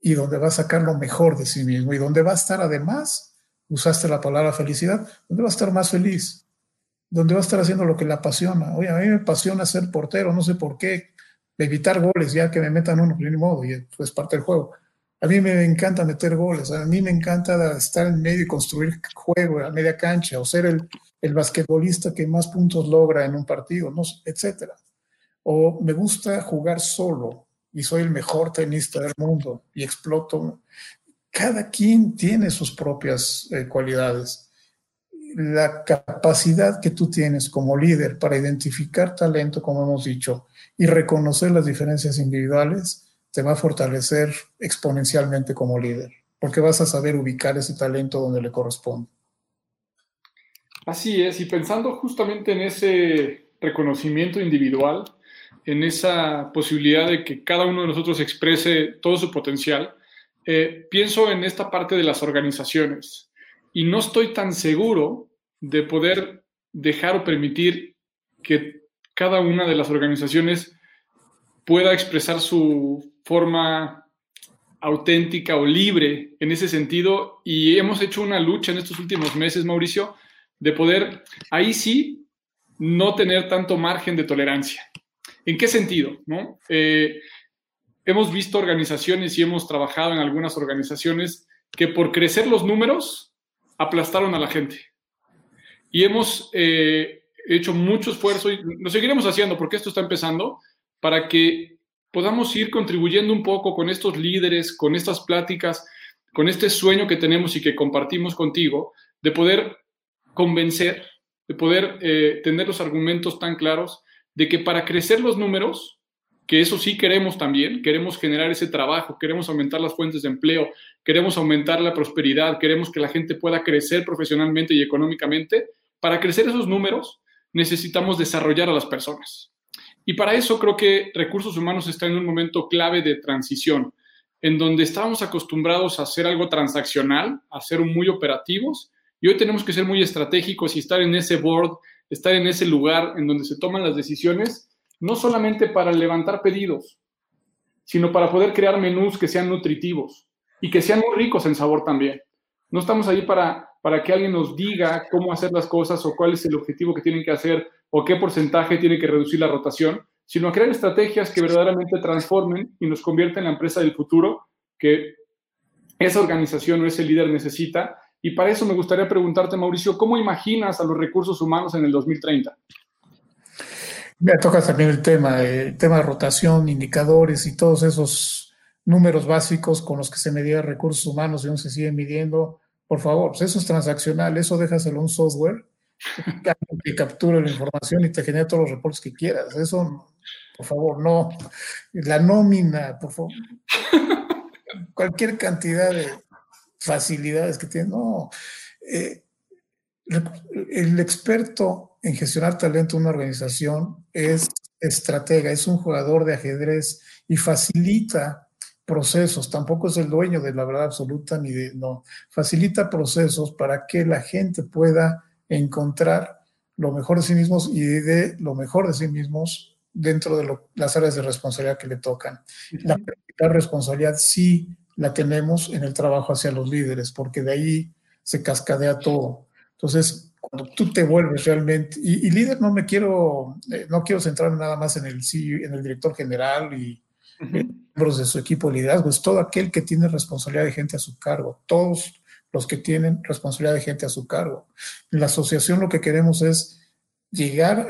y donde va a sacar lo mejor de sí mismo y donde va a estar además usaste la palabra felicidad, ¿dónde va a estar más feliz? ¿Dónde va a estar haciendo lo que le apasiona? Oye, a mí me apasiona ser portero, no sé por qué, evitar goles, ya que me metan uno, pues, ni modo, y es parte del juego. A mí me encanta meter goles, a mí me encanta estar en medio y construir juego a media cancha, o ser el, el basquetbolista que más puntos logra en un partido, no, etcétera. O me gusta jugar solo y soy el mejor tenista del mundo y exploto cada quien tiene sus propias eh, cualidades. La capacidad que tú tienes como líder para identificar talento, como hemos dicho, y reconocer las diferencias individuales, te va a fortalecer exponencialmente como líder, porque vas a saber ubicar ese talento donde le corresponde. Así es, y pensando justamente en ese reconocimiento individual, en esa posibilidad de que cada uno de nosotros exprese todo su potencial, eh, pienso en esta parte de las organizaciones y no estoy tan seguro de poder dejar o permitir que cada una de las organizaciones pueda expresar su forma auténtica o libre en ese sentido y hemos hecho una lucha en estos últimos meses, Mauricio, de poder ahí sí no tener tanto margen de tolerancia. ¿En qué sentido? No? Eh, hemos visto organizaciones y hemos trabajado en algunas organizaciones que por crecer los números aplastaron a la gente. Y hemos eh, hecho mucho esfuerzo y lo seguiremos haciendo porque esto está empezando para que podamos ir contribuyendo un poco con estos líderes, con estas pláticas, con este sueño que tenemos y que compartimos contigo, de poder convencer, de poder eh, tener los argumentos tan claros de que para crecer los números que eso sí queremos también, queremos generar ese trabajo, queremos aumentar las fuentes de empleo, queremos aumentar la prosperidad, queremos que la gente pueda crecer profesionalmente y económicamente. Para crecer esos números necesitamos desarrollar a las personas. Y para eso creo que recursos humanos está en un momento clave de transición, en donde estábamos acostumbrados a hacer algo transaccional, a ser muy operativos, y hoy tenemos que ser muy estratégicos y estar en ese board, estar en ese lugar en donde se toman las decisiones no solamente para levantar pedidos, sino para poder crear menús que sean nutritivos y que sean muy ricos en sabor también. No estamos ahí para, para que alguien nos diga cómo hacer las cosas o cuál es el objetivo que tienen que hacer o qué porcentaje tiene que reducir la rotación, sino a crear estrategias que verdaderamente transformen y nos convierten en la empresa del futuro que esa organización o ese líder necesita. Y para eso me gustaría preguntarte, Mauricio, ¿cómo imaginas a los recursos humanos en el 2030? Me tocas también el tema, el tema de rotación, indicadores y todos esos números básicos con los que se medía recursos humanos y aún se siguen midiendo. Por favor, pues eso es transaccional, eso déjaselo a un software que capture la información y te genera todos los reportes que quieras. Eso, por favor, no. La nómina, por favor. Cualquier cantidad de facilidades que tiene, no. Eh, el experto en gestionar talento en una organización es estratega, es un jugador de ajedrez y facilita procesos, tampoco es el dueño de la verdad absoluta ni de, no, facilita procesos para que la gente pueda encontrar lo mejor de sí mismos y de lo mejor de sí mismos dentro de las áreas de responsabilidad que le tocan. La, responsabilidad sí la tenemos en el trabajo hacia los líderes, porque de ahí se cascadea todo. Entonces, cuando tú te vuelves realmente, y, líder no me quiero, eh, no quiero centrarme nada más en el CEO, en el director general y miembros de su equipo de liderazgo, es todo aquel que tiene responsabilidad de gente a su cargo, todos los que tienen responsabilidad de gente a su cargo. En la asociación lo que queremos es llegar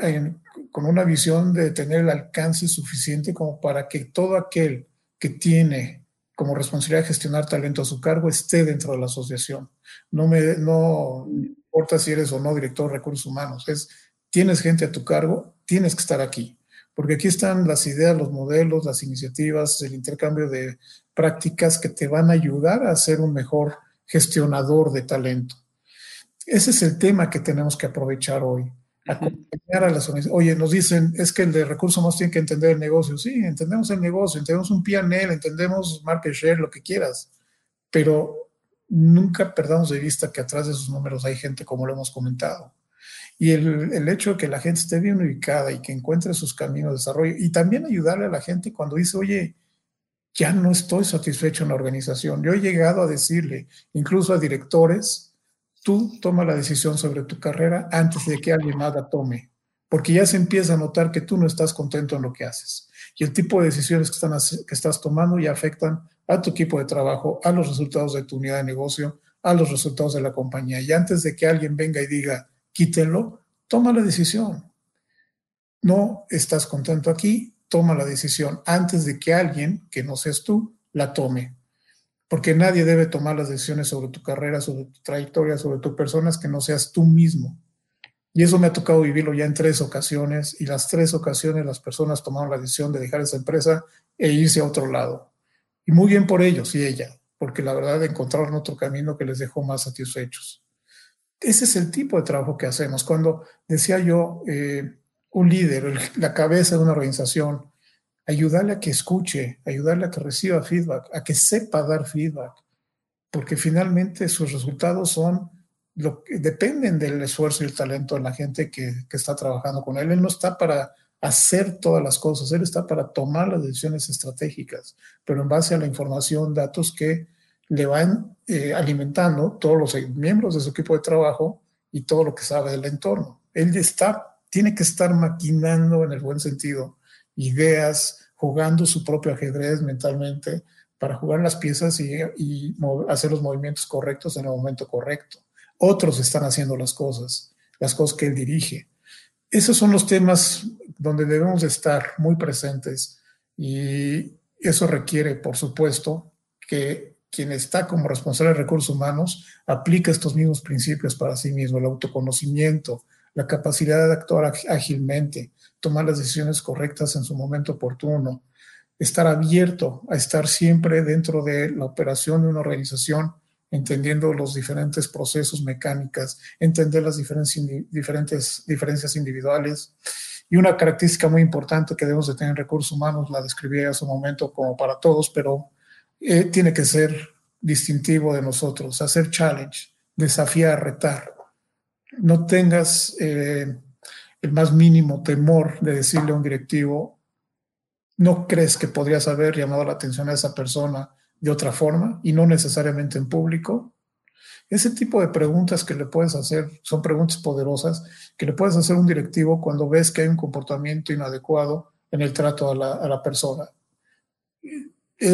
con una visión de tener el alcance suficiente como para que todo aquel que tiene como responsabilidad gestionar talento a su cargo esté dentro de la asociación. No me no importa si eres o no director de recursos humanos, es tienes gente a tu cargo, tienes que estar aquí, porque aquí están las ideas, los modelos, las iniciativas, el intercambio de prácticas que te van a ayudar a ser un mejor gestionador de talento. Ese es el tema que tenemos que aprovechar hoy acompañar a las organizaciones. Oye, nos dicen, es que el de recursos humanos tiene que entender el negocio. Sí, entendemos el negocio, entendemos un PNL, entendemos market share, lo que quieras, pero nunca perdamos de vista que atrás de esos números hay gente, como lo hemos comentado. Y el, el, hecho de que la gente esté bien ubicada y que encuentre sus caminos de desarrollo y también ayudarle a la gente cuando dice, oye, ya no estoy satisfecho en la organización. Yo he llegado a decirle, incluso a directores, tú toma la decisión sobre tu carrera antes de que alguien más la tome, porque ya se empieza a notar que tú no estás contento en lo que haces. Y el tipo de decisiones que, estás tomando ya afectan a tu equipo de trabajo, a los resultados de tu unidad de negocio, a los resultados de la compañía. Y antes de que alguien venga y diga, quítenlo, toma la decisión. No estás contento aquí, toma la decisión antes de que alguien, que no seas tú, la tome porque nadie debe tomar las decisiones sobre tu carrera, sobre tu trayectoria, sobre tu personas que no seas tú mismo. Y eso me ha tocado vivirlo ya en tres ocasiones y las tres ocasiones las personas tomaron la decisión de dejar esa empresa e irse a otro lado. Y muy bien por ellos y ella, porque la verdad encontraron otro camino que les dejó más satisfechos. Ese es el tipo de trabajo que hacemos. Cuando decía yo, eh, un líder, la cabeza de una organización, ayudarle a que escuche, ayudarle a que reciba feedback, a que sepa dar feedback, porque finalmente sus resultados son lo que dependen del esfuerzo y el talento de la gente que, que está trabajando con él. Él no está para hacer todas las cosas, él está para tomar las decisiones estratégicas, pero en base a la información, datos que le van eh, alimentando todos los miembros de su equipo de trabajo y todo lo que sabe del entorno. Él está, tiene que estar maquinando en el buen sentido ideas, jugando su propio ajedrez mentalmente para jugar las piezas y, hacer los movimientos correctos en el momento correcto. Otros están haciendo las cosas, las cosas que él dirige. Esos son los temas donde debemos estar muy presentes y eso requiere, por supuesto, que quien está como responsable de recursos humanos aplique estos mismos principios para sí mismo, el autoconocimiento, la capacidad de actuar ágilmente, tomar las decisiones correctas en su momento oportuno, estar abierto a estar siempre dentro de la operación de una organización, entendiendo los diferentes procesos mecánicas, entender las diferentes, diferentes diferencias individuales. Y una característica muy importante que debemos de tener en recursos humanos, la describí hace un momento como para todos, pero eh, tiene que ser distintivo de nosotros, hacer challenge, desafiar, retar. No tengas eh, el más mínimo temor de decirle a un directivo, ¿no crees que podrías haber llamado la atención a esa persona de otra forma y no necesariamente en público? Ese tipo de preguntas que le puedes hacer son preguntas poderosas que le puedes hacer a un directivo cuando ves que hay un comportamiento inadecuado en el trato a la, a la persona.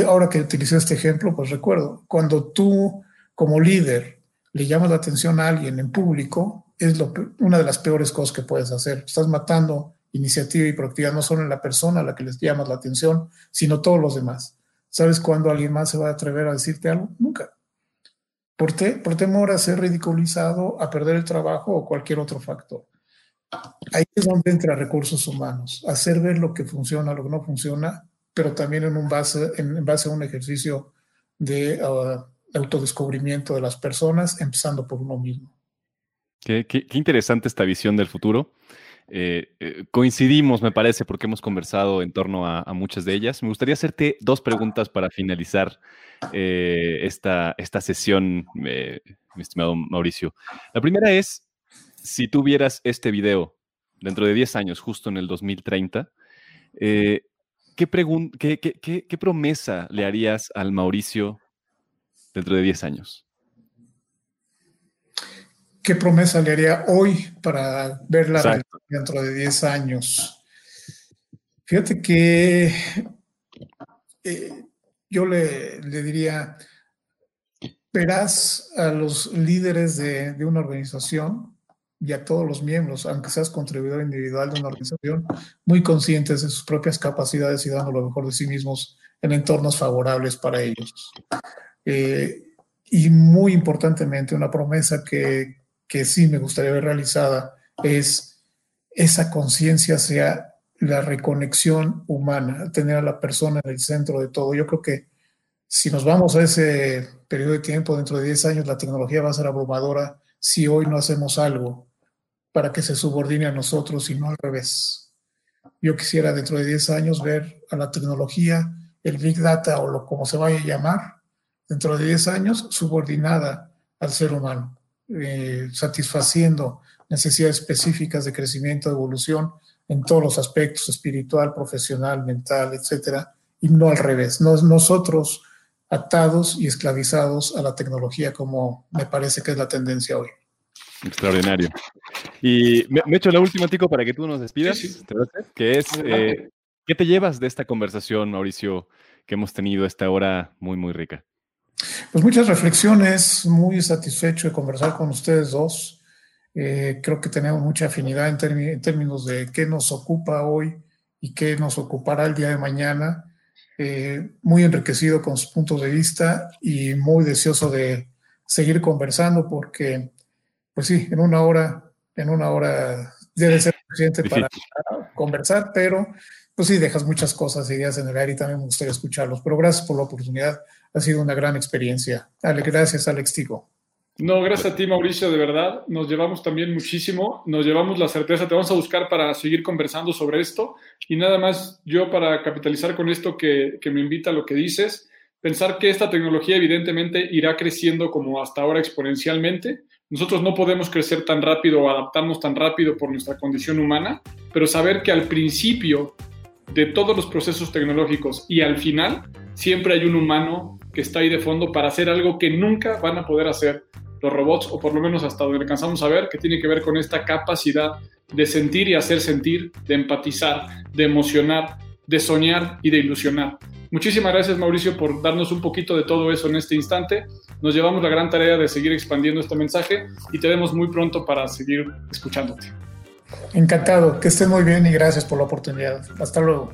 Ahora que utilicé este ejemplo, pues recuerdo, cuando tú como líder le llamas la atención a alguien en público, es lo, una de las peores cosas que puedes hacer. Estás matando iniciativa y proactividad no solo en la persona a la que les llamas la atención, sino todos los demás. ¿Sabes cuándo alguien más se va a atrever a decirte algo? Nunca. Por, temor a ser ridiculizado, a perder el trabajo o cualquier otro factor. Ahí es donde entra recursos humanos, hacer ver lo que funciona, lo que no funciona, pero también en, un base, base a un ejercicio de uh, autodescubrimiento de las personas, empezando por uno mismo. Qué, interesante esta visión del futuro. Eh, eh, coincidimos, me parece, porque hemos conversado en torno a, muchas de ellas. Me gustaría hacerte dos preguntas para finalizar eh, esta, esta sesión, mi estimado Mauricio. La primera es, si tuvieras este video dentro de 10 años, justo en el 2030, ¿qué, qué, qué promesa le harías al Mauricio dentro de 10 años? ¿Qué promesa le haría hoy para verla dentro de 10 años? Fíjate que eh, yo le, diría, verás a los líderes de, de, una organización y a todos los miembros, aunque seas contribuidor individual de una organización, muy conscientes de sus propias capacidades y dando lo mejor de sí mismos en entornos favorables para ellos. Eh, y muy importantemente, una promesa que, que sí me gustaría ver realizada es esa conciencia sea la reconexión humana, tener a la persona en el centro de todo. Yo creo que si nos vamos a ese periodo de tiempo, dentro de 10 años, la tecnología va a ser abrumadora si hoy no hacemos algo para que se subordine a nosotros y no al revés. Yo quisiera dentro de 10 años ver a la tecnología, el Big Data o lo como se vaya a llamar, dentro de 10 años subordinada al ser humano. Eh, satisfaciendo necesidades específicas de crecimiento, de evolución en todos los aspectos, espiritual, profesional, mental, etcétera, y no al revés, no nosotros atados y esclavizados a la tecnología como me parece que es la tendencia hoy. Extraordinario. Y me, he hecho la última, Tico, para que tú nos despidas, que es, eh, ¿qué te llevas de esta conversación, Mauricio, que hemos tenido esta hora muy, muy rica? Pues muchas reflexiones, muy satisfecho de conversar con ustedes dos. Eh, creo que tenemos mucha afinidad en, términos de qué nos ocupa hoy y qué nos ocupará el día de mañana. Eh, muy enriquecido con sus puntos de vista y muy deseoso de seguir conversando porque, pues sí, en una hora, en una hora debe ser suficiente para conversar, pero pues sí, dejas muchas cosas, ideas en el aire y también me gustaría escucharlos. Pero gracias por la oportunidad ha sido una gran experiencia. Ale, gracias, Alex Tigo. No, gracias a ti, Mauricio, de verdad. Nos llevamos también muchísimo, nos llevamos la certeza, te vamos a buscar para seguir conversando sobre esto. Y nada más, yo para capitalizar con esto que, que me invita a lo que dices, pensar que esta tecnología evidentemente irá creciendo como hasta ahora exponencialmente. Nosotros no podemos crecer tan rápido o adaptarnos tan rápido por nuestra condición humana, pero saber que al principio de todos los procesos tecnológicos y al final siempre hay un humano que está ahí de fondo para hacer algo que nunca van a poder hacer los robots, o por lo menos hasta donde alcanzamos a ver, que tiene que ver con esta capacidad de sentir y hacer sentir, de empatizar, de emocionar, de soñar y de ilusionar. Muchísimas gracias Mauricio por darnos un poquito de todo eso en este instante. Nos llevamos la gran tarea de seguir expandiendo este mensaje y te vemos muy pronto para seguir escuchándote. Encantado, que estén muy bien y gracias por la oportunidad. Hasta luego.